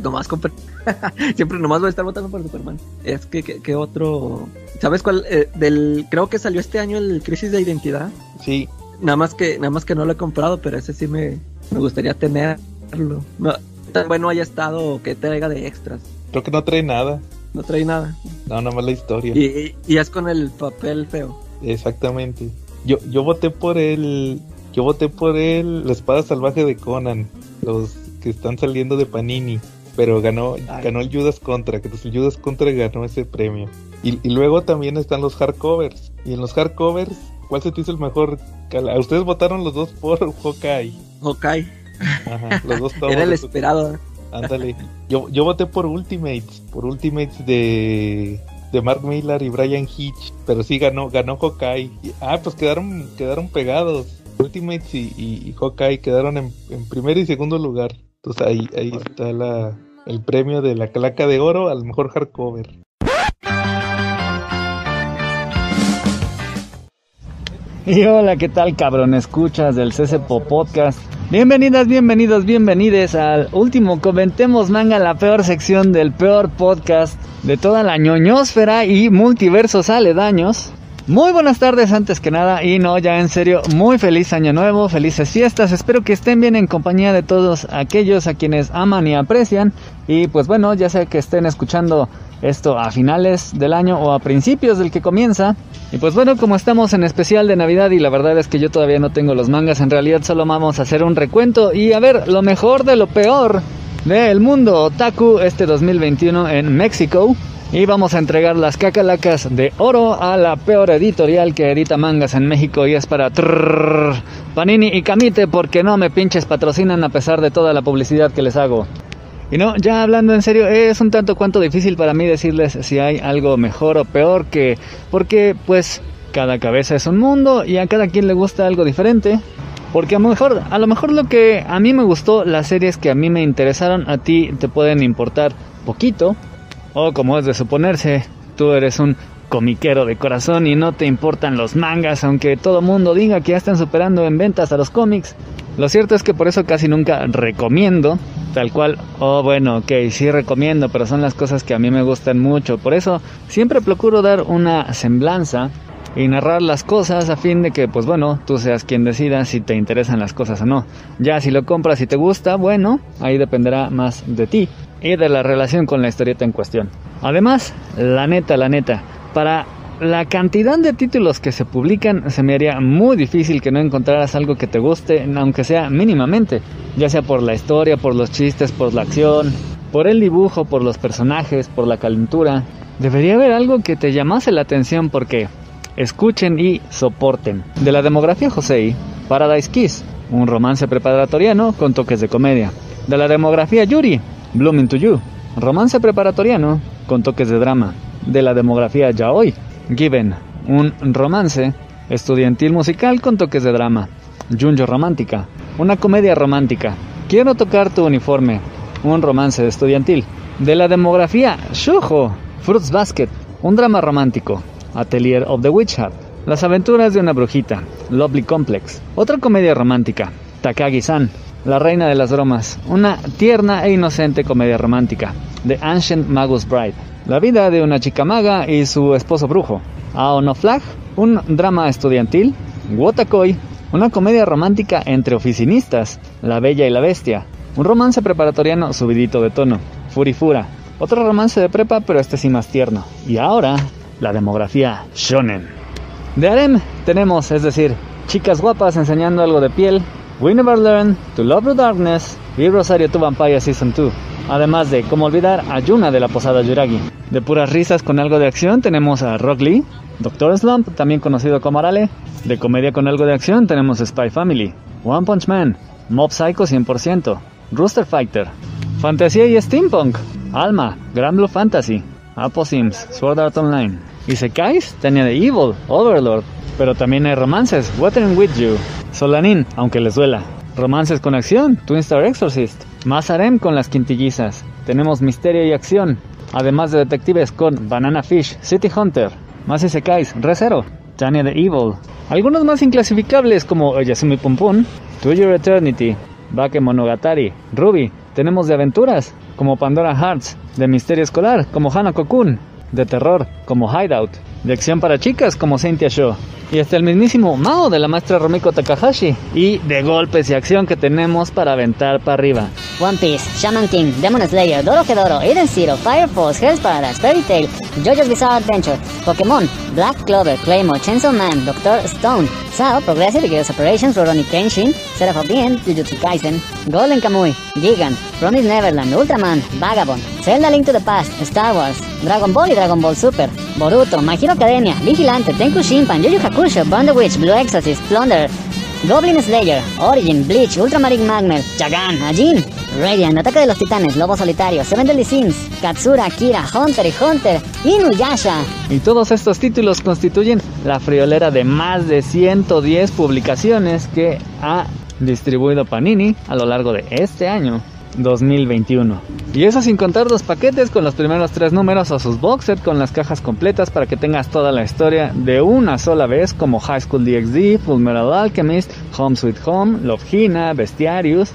Nomás compré. Siempre nomás voy a estar votando por Superman. Es que, que, que otro. ¿Sabes cuál? Eh, del, creo que salió este año el Crisis de Identidad. Sí, Nada más que, nada más que no lo he comprado, pero ese sí me, me gustaría tenerlo. No, tan bueno haya estado que traiga de extras. creo que no trae nada. No trae nada. No, nada más la historia. Y, y es con el papel feo. Exactamente. Yo, yo voté por el. Yo voté por el. La espada salvaje de Conan. Los que están saliendo de Panini. Pero ganó, Ay. ganó el Judas Contra. Que pues el Judas Contra ganó ese premio. Y, y luego también están los hardcovers. Y en los hardcovers, ¿cuál se te hizo el mejor? Ustedes votaron los dos por Hawkeye. Hawkeye. Ajá, los dos Era el esperado. Ándale. Yo, yo voté por Ultimates, por Ultimates de, de Mark Millar y Brian Hitch, pero sí ganó, ganó Hawkeye. Y- ah, pues quedaron, quedaron pegados. Ultimates y, y, y Hawkeye quedaron en, en primer y segundo lugar. Entonces ahí, ahí está la, el premio de la calaca de oro al mejor hardcover. Y hola, ¿qué tal cabrón? Escuchas del CCPO Podcast. Bienvenidas, bienvenidos, bienvenides al último Comentemos Manga, la peor sección del peor podcast de toda la ñoñosfera y multiversos aledaños. Muy buenas tardes antes que nada y no, ya en serio, muy feliz año nuevo, felices fiestas, espero que estén bien en compañía de todos aquellos a quienes aman y aprecian y pues bueno, ya sea que estén escuchando esto a finales del año o a principios del que comienza. Y pues bueno, como estamos en especial de Navidad y la verdad es que yo todavía no tengo los mangas, en realidad solo vamos a hacer un recuento y a ver lo mejor de lo peor del mundo otaku este 2021 en México. Y vamos a entregar las cacalacas de oro a la peor editorial que edita mangas en México y es para trrrr, Panini y Camite porque no me pinches patrocinan a pesar de toda la publicidad que les hago. Y no, ya hablando en serio, es un tanto cuanto difícil para mí decirles si hay algo mejor o peor que... Porque pues cada cabeza es un mundo y a cada quien le gusta algo diferente. Porque a lo mejor, a lo mejor lo que a mí me gustó, las series que a mí me interesaron, a ti te pueden importar poquito. O como es de suponerse, tú eres un comiquero de corazón y no te importan los mangas, aunque todo mundo diga que ya están superando en ventas a los cómics. Lo cierto es que por eso casi nunca recomiendo, tal cual, oh bueno, ok, sí recomiendo, pero son las cosas que a mí me gustan mucho. Por eso siempre procuro dar una semblanza y narrar las cosas a fin de que, pues bueno, tú seas quien decida si te interesan las cosas o no. Ya si lo compras y te gusta, bueno, ahí dependerá más de ti y de la relación con la historieta en cuestión. Además, la neta, la neta, para la cantidad de títulos que se publican se me haría muy difícil que no encontraras algo que te guste, aunque sea mínimamente, ya sea por la historia, por los chistes, por la acción, por el dibujo, por los personajes, por la calentura. Debería haber algo que te llamase la atención porque escuchen y soporten. De la demografía Josei, Paradise Kiss, un romance preparatoriano con toques de comedia. De la demografía Yuri, Blooming to You, romance preparatoriano con toques de drama. De la demografía Yaoi, Given, un romance estudiantil musical con toques de drama. Junjo Romántica, una comedia romántica. Quiero tocar tu uniforme, un romance estudiantil. De la demografía Shoujo, Fruits Basket, un drama romántico. Atelier of the Witch Hat, Las aventuras de una brujita, Lovely Complex, otra comedia romántica, Takagi-san, La reina de las bromas, una tierna e inocente comedia romántica, The Ancient Magus Bride, La vida de una chica maga y su esposo brujo, Aono Flag, un drama estudiantil, Wotakoi, una comedia romántica entre oficinistas, La Bella y la Bestia, un romance preparatoriano subidito de tono, Furifura, otro romance de prepa pero este sí más tierno, y ahora la demografía shonen. De harem tenemos, es decir, chicas guapas enseñando algo de piel, We Never Learn, To Love the Darkness y Rosario to Vampire Season 2. Además de, como olvidar, a Yuna de la Posada Yuragi. De puras risas con algo de acción tenemos a Rock Lee, Doctor Slump, también conocido como Arale. De comedia con algo de acción tenemos Spy Family, One Punch Man, Mob Psycho 100%, Rooster Fighter, Fantasía y Steampunk, Alma, Grand Blue Fantasy, Apo Sims, Sword Art Online. Isekais tenía de Evil, Overlord, pero también hay romances, Watering With You, Solanin, aunque les duela. Romances con acción, Twin Star Exorcist, más harem con las quintillizas. Tenemos misterio y acción, además de detectives con Banana Fish, City Hunter, más Isekais, Resero, Tanya the Evil. Algunos más inclasificables como Yasumi Pum, To Your Eternity, Bakemonogatari, Ruby. Tenemos de aventuras como Pandora Hearts, de misterio escolar como Hana Kokun, de terror como Hideout, de acción para chicas como Cynthia Show, y hasta el mismísimo Mao de la maestra Romiko Takahashi, y de golpes y acción que tenemos para aventar para arriba. One Piece, Shaman King, Demon Slayer, Doro Hedoro, Eden Zero, Fire Force, Hell's Paradise, Fairy Tail, JoJo's Bizarre Adventure, Pokémon, Black Clover, Claymore, Chainsaw Man, Doctor Stone, Sao, Progressive Girls Operations, Rurouni Kenshin, Seraph of the End, Jujutsu Kaisen, Golden Kamui, Gigant, Promise Neverland, Ultraman, Vagabond, Zelda Link to the Past, Star Wars, Dragon Ball y Dragon Ball Super, Boruto, My Hero Academia, Vigilante, Tenku Shimpan, Yu Yu Hakusho, Burn the Witch, Blue Exorcist, Plunder, Goblin Slayer, Origin, Bleach, Ultramarine Magnet, Chagan, Ajin, Radiant, Ataque de los Titanes, Lobo Solitario, Seven Deadly Sins, Katsura, Kira, Hunter y Hunter, Inuyasha. Y todos estos títulos constituyen la friolera de más de 110 publicaciones que ha distribuido Panini a lo largo de este año. 2021. Y eso sin contar los paquetes con los primeros tres números o sus box con las cajas completas para que tengas toda la historia de una sola vez como High School DxD, Full Metal Alchemist, Home Sweet Home, Love Hina, Bestiarius,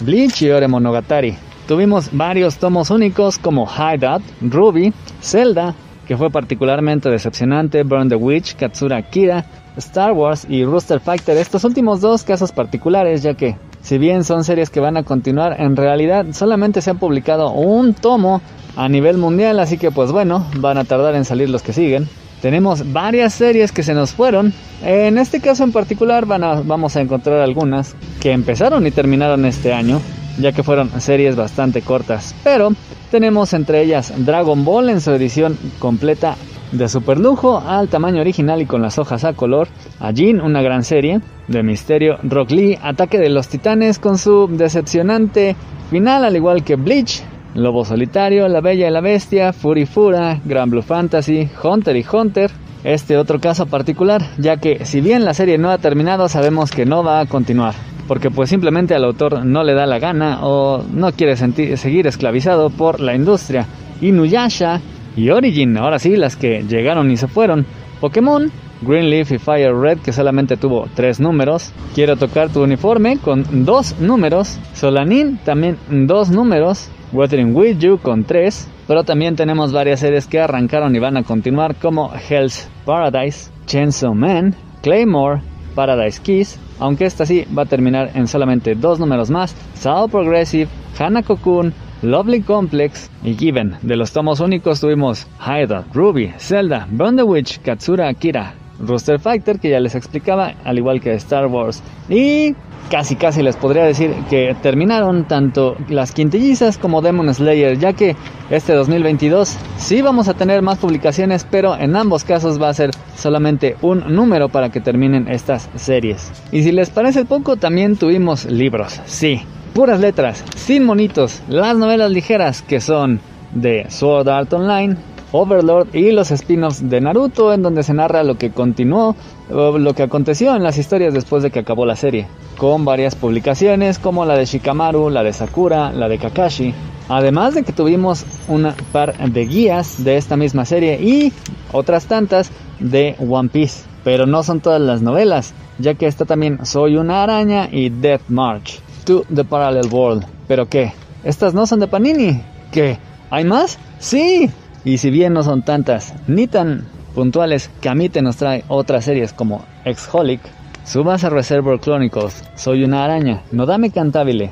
Bleach y Ore Monogatari. Tuvimos varios tomos únicos como Hideout, Ruby, Zelda, que fue particularmente decepcionante, Burn the Witch, Katsura Akira, Star Wars y Rooster Fighter. Estos últimos dos casos particulares ya que si bien son series que van a continuar, en realidad solamente se ha publicado un tomo a nivel mundial, así que pues bueno, van a tardar en salir los que siguen. Tenemos varias series que se nos fueron. En este caso en particular vamos a encontrar algunas que empezaron y terminaron este año, ya que fueron series bastante cortas. Pero tenemos entre ellas Dragon Ball en su edición completa de super lujo al tamaño original y con las hojas a color, a Jin, una gran serie, de misterio, Rock Lee, Ataque de los Titanes con su decepcionante final, al igual que Bleach, Lobo Solitario, La Bella y la Bestia, Fury Fura, Grand Blue Fantasy, Hunter y Hunter. Este otro caso particular, ya que si bien la serie no ha terminado, sabemos que no va a continuar, porque pues simplemente al autor no le da la gana o no quiere seguir esclavizado por la industria. Inuyasha y Origin, ahora sí, las que llegaron y se fueron. Pokémon, Green Leaf y Fire Red que solamente tuvo tres números. Quiero tocar tu uniforme con dos números. Solanin también dos números. Wuthering With You con tres. Pero también tenemos varias series que arrancaron y van a continuar como Hell's Paradise, Chainsaw Man, Claymore, Paradise Kiss, aunque esta sí va a terminar en solamente dos números más, Sao Progressive, Hanako-kun, Lovely Complex y Given. De los tomos únicos tuvimos Haida, Ruby, Zelda, Burn the Witch, Katsura Akira, Rooster Fighter, que ya les explicaba, al igual que Star Wars. Y casi casi les podría decir que terminaron tanto las quintillizas como Demon Slayer, ya que este 2022 sí vamos a tener más publicaciones, pero en ambos casos va a ser solamente un número para que terminen estas series. Y si les parece poco, también tuvimos libros, sí, puras letras, sin monitos, las novelas ligeras que son de Sword Art Online, Overlord y los spin-offs de Naruto en donde se narra lo que continuó, lo que aconteció en las historias después de que acabó la serie, con varias publicaciones como la de Shikamaru, la de Sakura, la de Kakashi, además de que tuvimos un par de guías de esta misma serie y otras tantas de One Piece, pero no son todas las novelas, ya que está también Soy una araña y Death March to the Parallel World. ¿Pero qué? ¿Estas no son de Panini? ¿Qué? ¿Hay más? Sí, y si bien no son tantas ni tan puntuales, Kamite nos trae otras series como Exholic, Subasa Reservoir Chronicles, Soy una araña, Nodame Cantabile,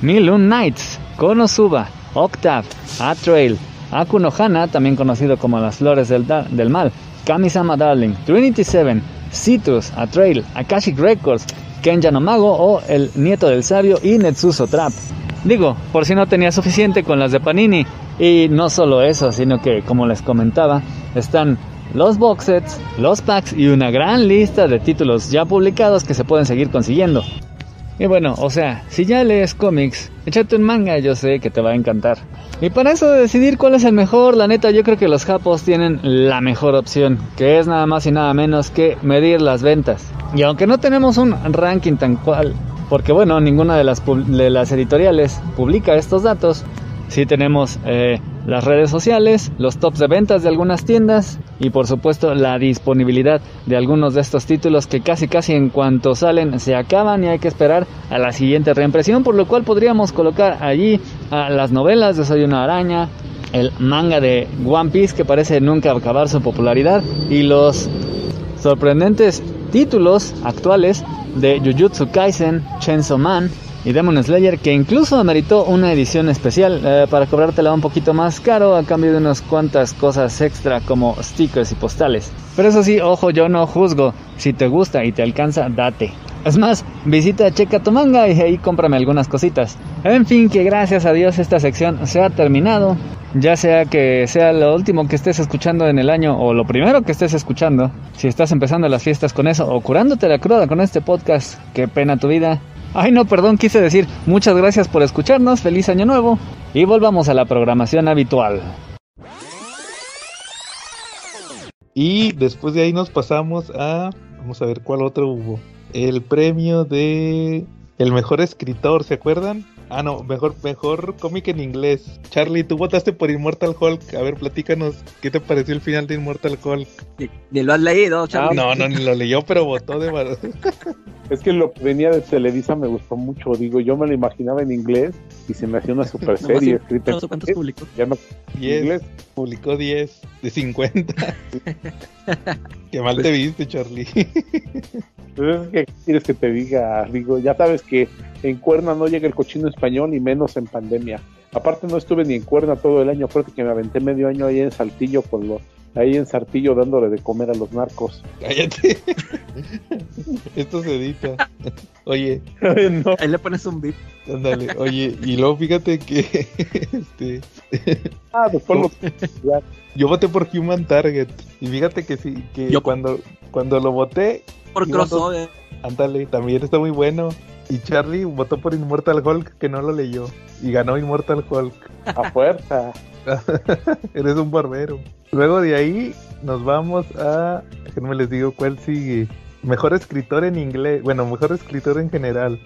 Milun Nights, Konosuba, Octave, A-Trail, Akunohana, también conocido como Las Flores del, del Mal, Kamisama Darling, Trinity Seven, Citrus, A-Trail, Akashic Records, Kenja no Mago o El Nieto del Sabio y Netsuso Trap. Digo, por si no tenía suficiente con las de Panini. Y no solo eso, sino que, como les comentaba, están los box sets, los packs y una gran lista de títulos ya publicados que se pueden seguir consiguiendo. Y bueno, o sea, si ya lees cómics, échate un manga, yo sé que te va a encantar. Y para eso de decidir cuál es el mejor, la neta yo creo que los japos tienen la mejor opción, que es nada más y nada menos que medir las ventas. Y aunque no tenemos un ranking tan cual, porque bueno, ninguna de las, de las editoriales publica estos datos, Sí tenemos eh, las redes sociales, los tops de ventas de algunas tiendas y por supuesto la disponibilidad de algunos de estos títulos que casi casi en cuanto salen se acaban y hay que esperar a la siguiente reimpresión, por lo cual podríamos colocar allí las novelas de Soy una araña, el manga de One Piece que parece nunca acabar su popularidad y los sorprendentes títulos actuales de Jujutsu Kaisen, Chainsaw Man, y Demon Slayer que incluso ameritó una edición especial eh, para cobrártela un poquito más caro a cambio de unas cuantas cosas extra como stickers y postales. Pero eso sí, ojo, yo no juzgo. Si te gusta y te alcanza, date. Es más, visita Checa tu manga y ahí cómprame algunas cositas. En fin, que gracias a Dios esta sección se ha terminado. Ya sea que sea lo último que estés escuchando en el año o lo primero que estés escuchando. Si estás empezando las fiestas con eso o curándote la cruda con este podcast, qué pena tu vida. Ay, no, perdón, quise decir muchas gracias por escucharnos, feliz año nuevo y volvamos a la programación habitual. Y después de ahí nos pasamos a, vamos a ver cuál otro hubo, el premio de el mejor escritor, ¿se acuerdan? Ah, no, mejor, mejor cómic en inglés. Charlie, tú votaste por Immortal Hulk. A ver, platícanos, ¿qué te pareció el final de Immortal Hulk? Ni, lo has leído, Charlie. no, no, ni lo leyó, pero votó de Es que lo que venía de Televisa me gustó mucho. Digo, yo me lo imaginaba en inglés y se me hacía una super serie escrita en ¿Cuántos publicó? Ya me... 10, inglés. Publicó 10 de 50. Qué mal te viste, Charlie. Pues ¿Qué quieres que te diga? Digo, ya sabes que en Cuerna no llega el cochino español y menos en pandemia. Aparte no estuve ni en Cuerna todo el año, acuérdate que me aventé medio año ahí en Saltillo por lo, ahí en Sartillo dándole de comer a los narcos. Cállate. Esto se edita. Oye. Ahí le pones un beat. Ándale, oye, y luego fíjate que este Ah, después lo... Yo voté por Human Target y fíjate que sí que yo cuando cuando lo voté por crossover. Ándale, también está muy bueno. Y Charlie votó por Immortal Hulk, que no lo leyó. Y ganó Immortal Hulk. A fuerza. Eres un barbero. Luego de ahí nos vamos a... Déjenme les digo cuál sigue. Mejor escritor en inglés, bueno, mejor escritor en general.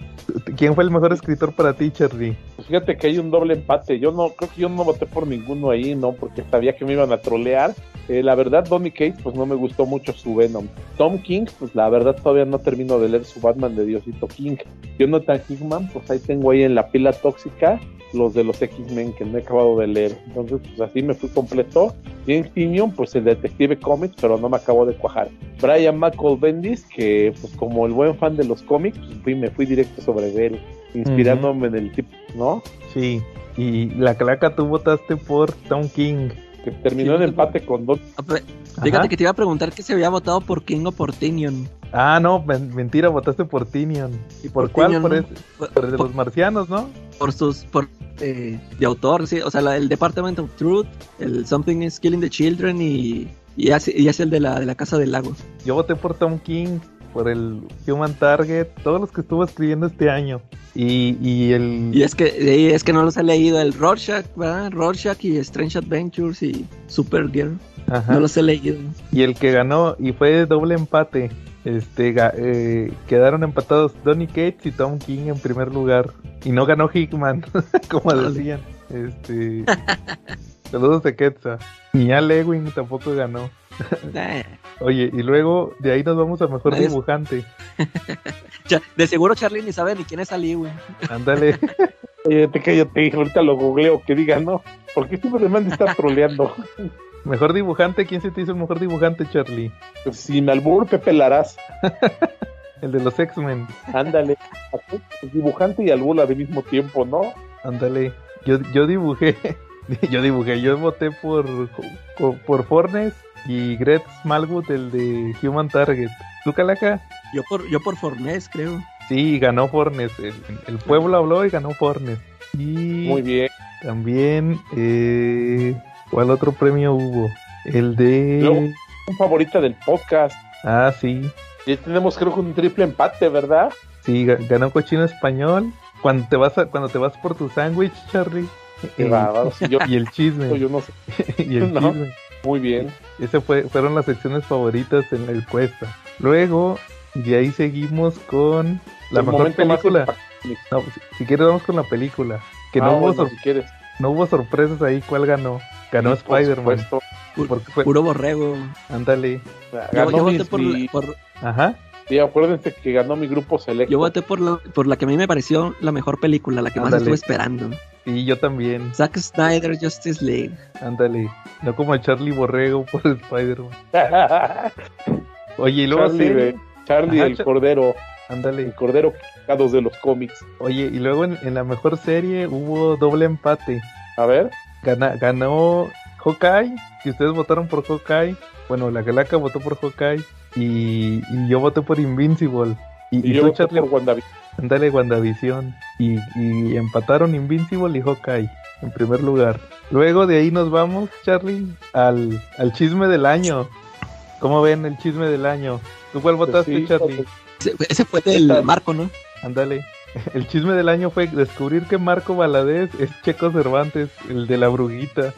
¿Quién fue el mejor escritor para ti, Charlie? Pues fíjate que hay un doble empate. Yo no, creo que yo no voté por ninguno ahí, ¿no? Porque sabía que me iban a trolear. Eh, la verdad, Donny Cates, pues no me gustó mucho su Venom. Tom King, pues la verdad todavía no termino de leer su Batman de Diosito King. Jonathan Hickman, pues ahí tengo ahí en la pila tóxica los de los X-Men que no he acabado de leer. Entonces, pues así me fui completo. James Tinion, pues el detective cómics, pero no me acabó de cuajar. Brian McCall Bendis, que pues como el buen fan de los cómics, pues fui, me fui directo sobre él, inspirándome en el tipo, ¿no? Sí, y la claca tú votaste por Tom King. Que terminó en empate con dos. Ah, Fíjate que te iba a preguntar que se había votado por King o por Tinion. Ah, no, men- mentira, votaste por Tinion. ¿Y por, Por cuál? Tinion, por, ¿no? ese- Por- por el de por- los marcianos, ¿no? Por sus. Por, eh, de autor, sí. O sea, la- el Department of Truth, el Something is Killing the Children y. Y hace, y hace el de la, de la Casa del Lago. Yo voté por Tom King, por el Human Target, todos los que estuvo escribiendo este año. Y, y el... Y es que, y es que no los he leído. El Rorschach, ¿verdad? Rorschach y Strange Adventures y Supergirl. Ajá. No los he leído. Y el que ganó, y fue doble empate, este eh, quedaron empatados Donny Cates y Tom King en primer lugar. Y no ganó Hickman, como Órale. decían. Este, saludos de Quetzal. Ni Al Ewing tampoco ganó. Oye, y luego de ahí nos vamos a mejor dibujante. de seguro Charlie ni sabe ni quién es Ali, güey. Ándale. Cállate, cállate, ahorita lo googleo, que diga, ¿no? Porque siempre me han de estar troleando. mejor dibujante, ¿quién se te hizo el mejor dibujante, Charlie? Pues, Sin albur, Pepe Larraz. El de los X-Men. Ándale. Dibujante y albur al mismo tiempo, ¿no? Ándale. Yo, yo dibujé, yo dibujé, yo voté por, por Fornes y Gret Smallwood, el de Human Target. ¿Tú, Calaca? Yo por, yo por Fornés, creo. Sí, ganó Fornes. El, el pueblo habló y ganó Fornes. Y Muy bien. también, eh, ¿cuál otro premio hubo? El de... Luego- Un favorita del podcast. Ah, sí. Ya tenemos, creo que un triple empate, ¿verdad? Sí, ga- ganó Cochino Español. Cuando te vas a, cuando te vas por tu sándwich, Charlie. Qué Eh, si yo- y el chisme. Yo no sé. y el No. chisme. Muy bien. Esas fue, fueron las secciones favoritas en la encuesta. Luego, de ahí seguimos con la El mejor película. No, si, si quieres vamos con la película. Que Ah, no, hubo bueno, si quieres. no hubo sorpresas ahí. ¿Cuál ganó? Ganó Sí, por Spider-Man. fue- Puro borrego. Ándale. Yo, Ganó yo voté por, por- Ajá. Sí, acuérdense que ganó mi grupo selecto. yo voté por la, por la que a mí me pareció la mejor película, la que más estuve esperando. Y yo también. Zack Snyder Justice League. Ándale. No como el Charlie Borrego por Spider-Man. Oye, y luego Charlie, serie. Charlie Ajá, el Cordero. El Ándale. Cordero cados de los cómics. Oye, y luego en, en la mejor serie hubo doble empate. A ver. Gana- ganó Hawkeye, que ustedes votaron por Hawkeye. Bueno, la Galaca votó por Hawkeye y, y yo voté por Invincible. Y, Y y yo tú, voté Charlie, por WandaVision. ándale WandaVision. Y, y empataron Invincible y Hawkeye en primer lugar. Luego de ahí nos vamos, Charlie, al, al chisme del año. ¿Cómo ven el chisme del año? ¿Tú cuál votaste, sí, Charlie? Ese, ese fue del Marco, ¿no? Ándale. El chisme del año fue descubrir que Marco Valadez es Checo Cervantes, el de la bruguita.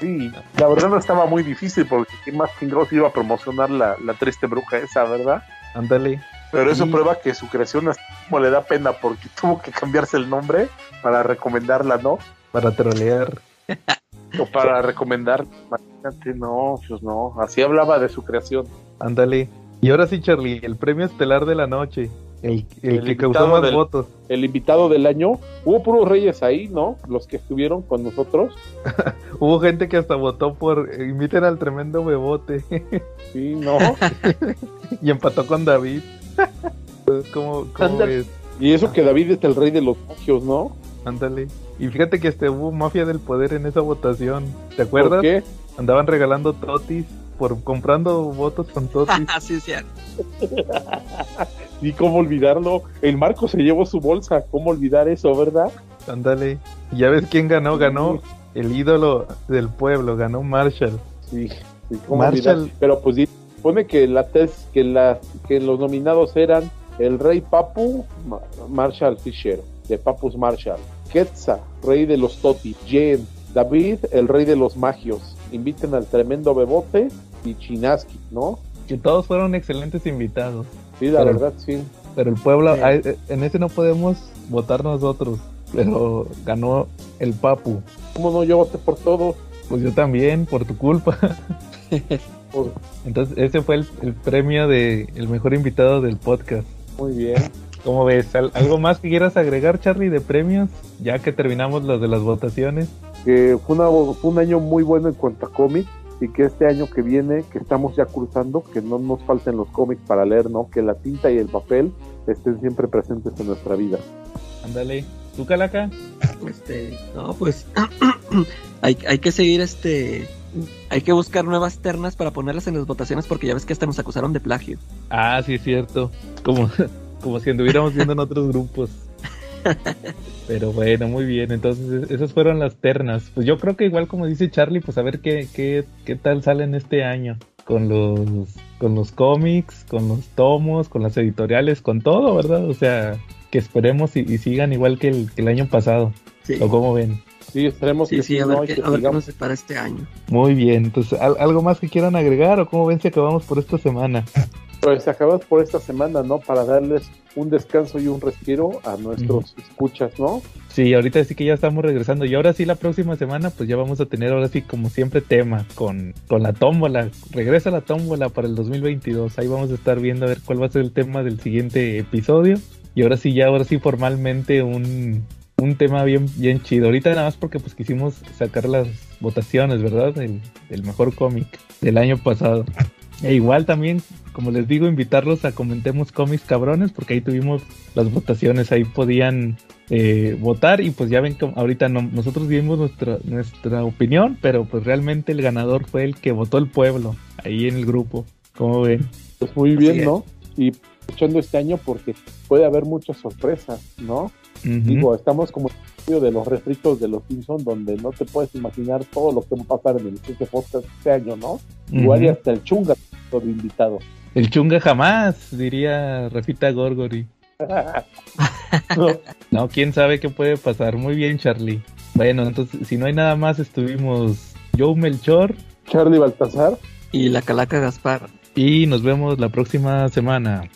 Sí, la verdad no estaba muy difícil porque quién más chingados iba a promocionar la, la triste bruja esa, ¿verdad? Ándale. Pero eso Sí. prueba que su creación hasta como le da pena porque tuvo que cambiarse el nombre para recomendarla, ¿no? Para trolear. O para recomendar. Imagínate, no, pues no. Así hablaba de su creación. Ándale. Y ahora sí, Charlie, el premio estelar de la noche. El, el El que invitado causó más del- votos. El invitado del año, hubo puros reyes ahí, ¿no? Los que estuvieron con nosotros. Hubo gente que hasta votó por inviten al tremendo bebote. Sí, ¿no? y empató con David. Entonces, ¿Cómo, cómo ves? Y eso que David es el rey de los magios, ¿no? Ándale. Y fíjate que este hubo mafia del poder en esa votación. ¿Te ¿Por acuerdas? qué? Andaban regalando totis por comprando votos con totis. sí, sí. Y cómo olvidarlo. El Marco se llevó su bolsa. ¿Cómo olvidar eso, verdad? Ándale. ¿Y ya ves quién ganó? Ganó el ídolo del pueblo, ganó Marshall. Sí, sí, cómo Marshall. olvidar. Pero pues di- pone que la tes, que la que los nominados eran el rey Papu, Ma- Marshall Fisher, de Papus Marshall, Quetzal, rey de los Toti, Jen, David, el rey de los magios. Inviten al tremendo bebote y Chinaski, ¿no? Que todos fueron excelentes invitados. Sí, la Pero- verdad, sí. Pero el Puebla, Sí. en ese no podemos votar nosotros. Pero ganó el Papu. ¿Cómo no? Yo voté por todo. Pues yo también, por tu culpa. Entonces, ese fue el, el premio de el mejor invitado del podcast. muy bien. ¿Cómo ves? ¿Al- ¿Algo más que quieras agregar, Charlie, de premios? Ya que terminamos los de las votaciones. Que fue, una- fue un año muy bueno en cuanto a cómics y que este año que viene, que estamos ya cruzando, que no nos falten los cómics para leer, ¿no? Que la tinta y el papel estén siempre presentes en nuestra vida. Ándale. ¿Tú, Calaca? Este, no, pues hay, hay que seguir este. Hay que buscar nuevas ternas para ponerlas en las votaciones porque ya ves que hasta nos acusaron de plagio. Ah, sí, es cierto. Como, como si anduviéramos viendo en otros grupos. Pero bueno, muy bien. Entonces, esas fueron las ternas. Pues yo creo que igual como dice Charlie, pues a ver qué, qué, qué tal salen este año. Con los, con los cómics, con los tomos, con las editoriales, con todo, ¿verdad? O sea, que esperemos y, y sigan igual que el, que el año pasado. Sí, ¿O cómo ven? Sí, esperemos sí, que sí, sí, a ver, Y qué, que a ver qué sigamos. nos separa este año. Muy bien. Entonces, ¿al- ¿algo más que quieran agregar o cómo ven si acabamos por esta semana? Pues acabamos por esta semana, ¿no? Para darles un descanso y un respiro a nuestros escuchas, ¿no? Sí, ahorita sí que ya estamos regresando. Y ahora sí, la próxima semana, pues ya vamos a tener ahora sí, como siempre, tema con, con la tómbola. Regresa la tómbola para el 2022. Ahí vamos a estar viendo a ver cuál va a ser el tema del siguiente episodio. Y ahora sí, ya, ahora sí, formalmente un, un tema bien, bien chido. Ahorita nada más porque pues quisimos sacar las votaciones, ¿verdad? Del, del mejor cómic del año pasado. E igual también, como les digo, invitarlos a comentemos cómics cabrones, porque ahí tuvimos las votaciones, ahí podían eh, votar y pues ya ven que ahorita no- nosotros dimos nuestra, nuestra opinión, pero pues realmente el ganador fue el que votó el pueblo, ahí en el grupo. ¿Cómo ven? Pues muy bien. ¿no? Y escuchando este año porque puede haber muchas sorpresas, ¿no? Digo, estamos como en el medio de los refritos de los Simpsons, donde no te puedes imaginar todo lo que va a pasar en el siguiente podcast este año, ¿no? Igual y hasta el chunga todo invitado. El chunga jamás, diría Rafita Gorgori. No, quién sabe qué puede pasar. Muy bien, Charlie. Bueno, entonces, si no hay nada más, estuvimos Joe Melchor Charlie Baltasar. Y la calaca Gaspar. y nos vemos la próxima semana.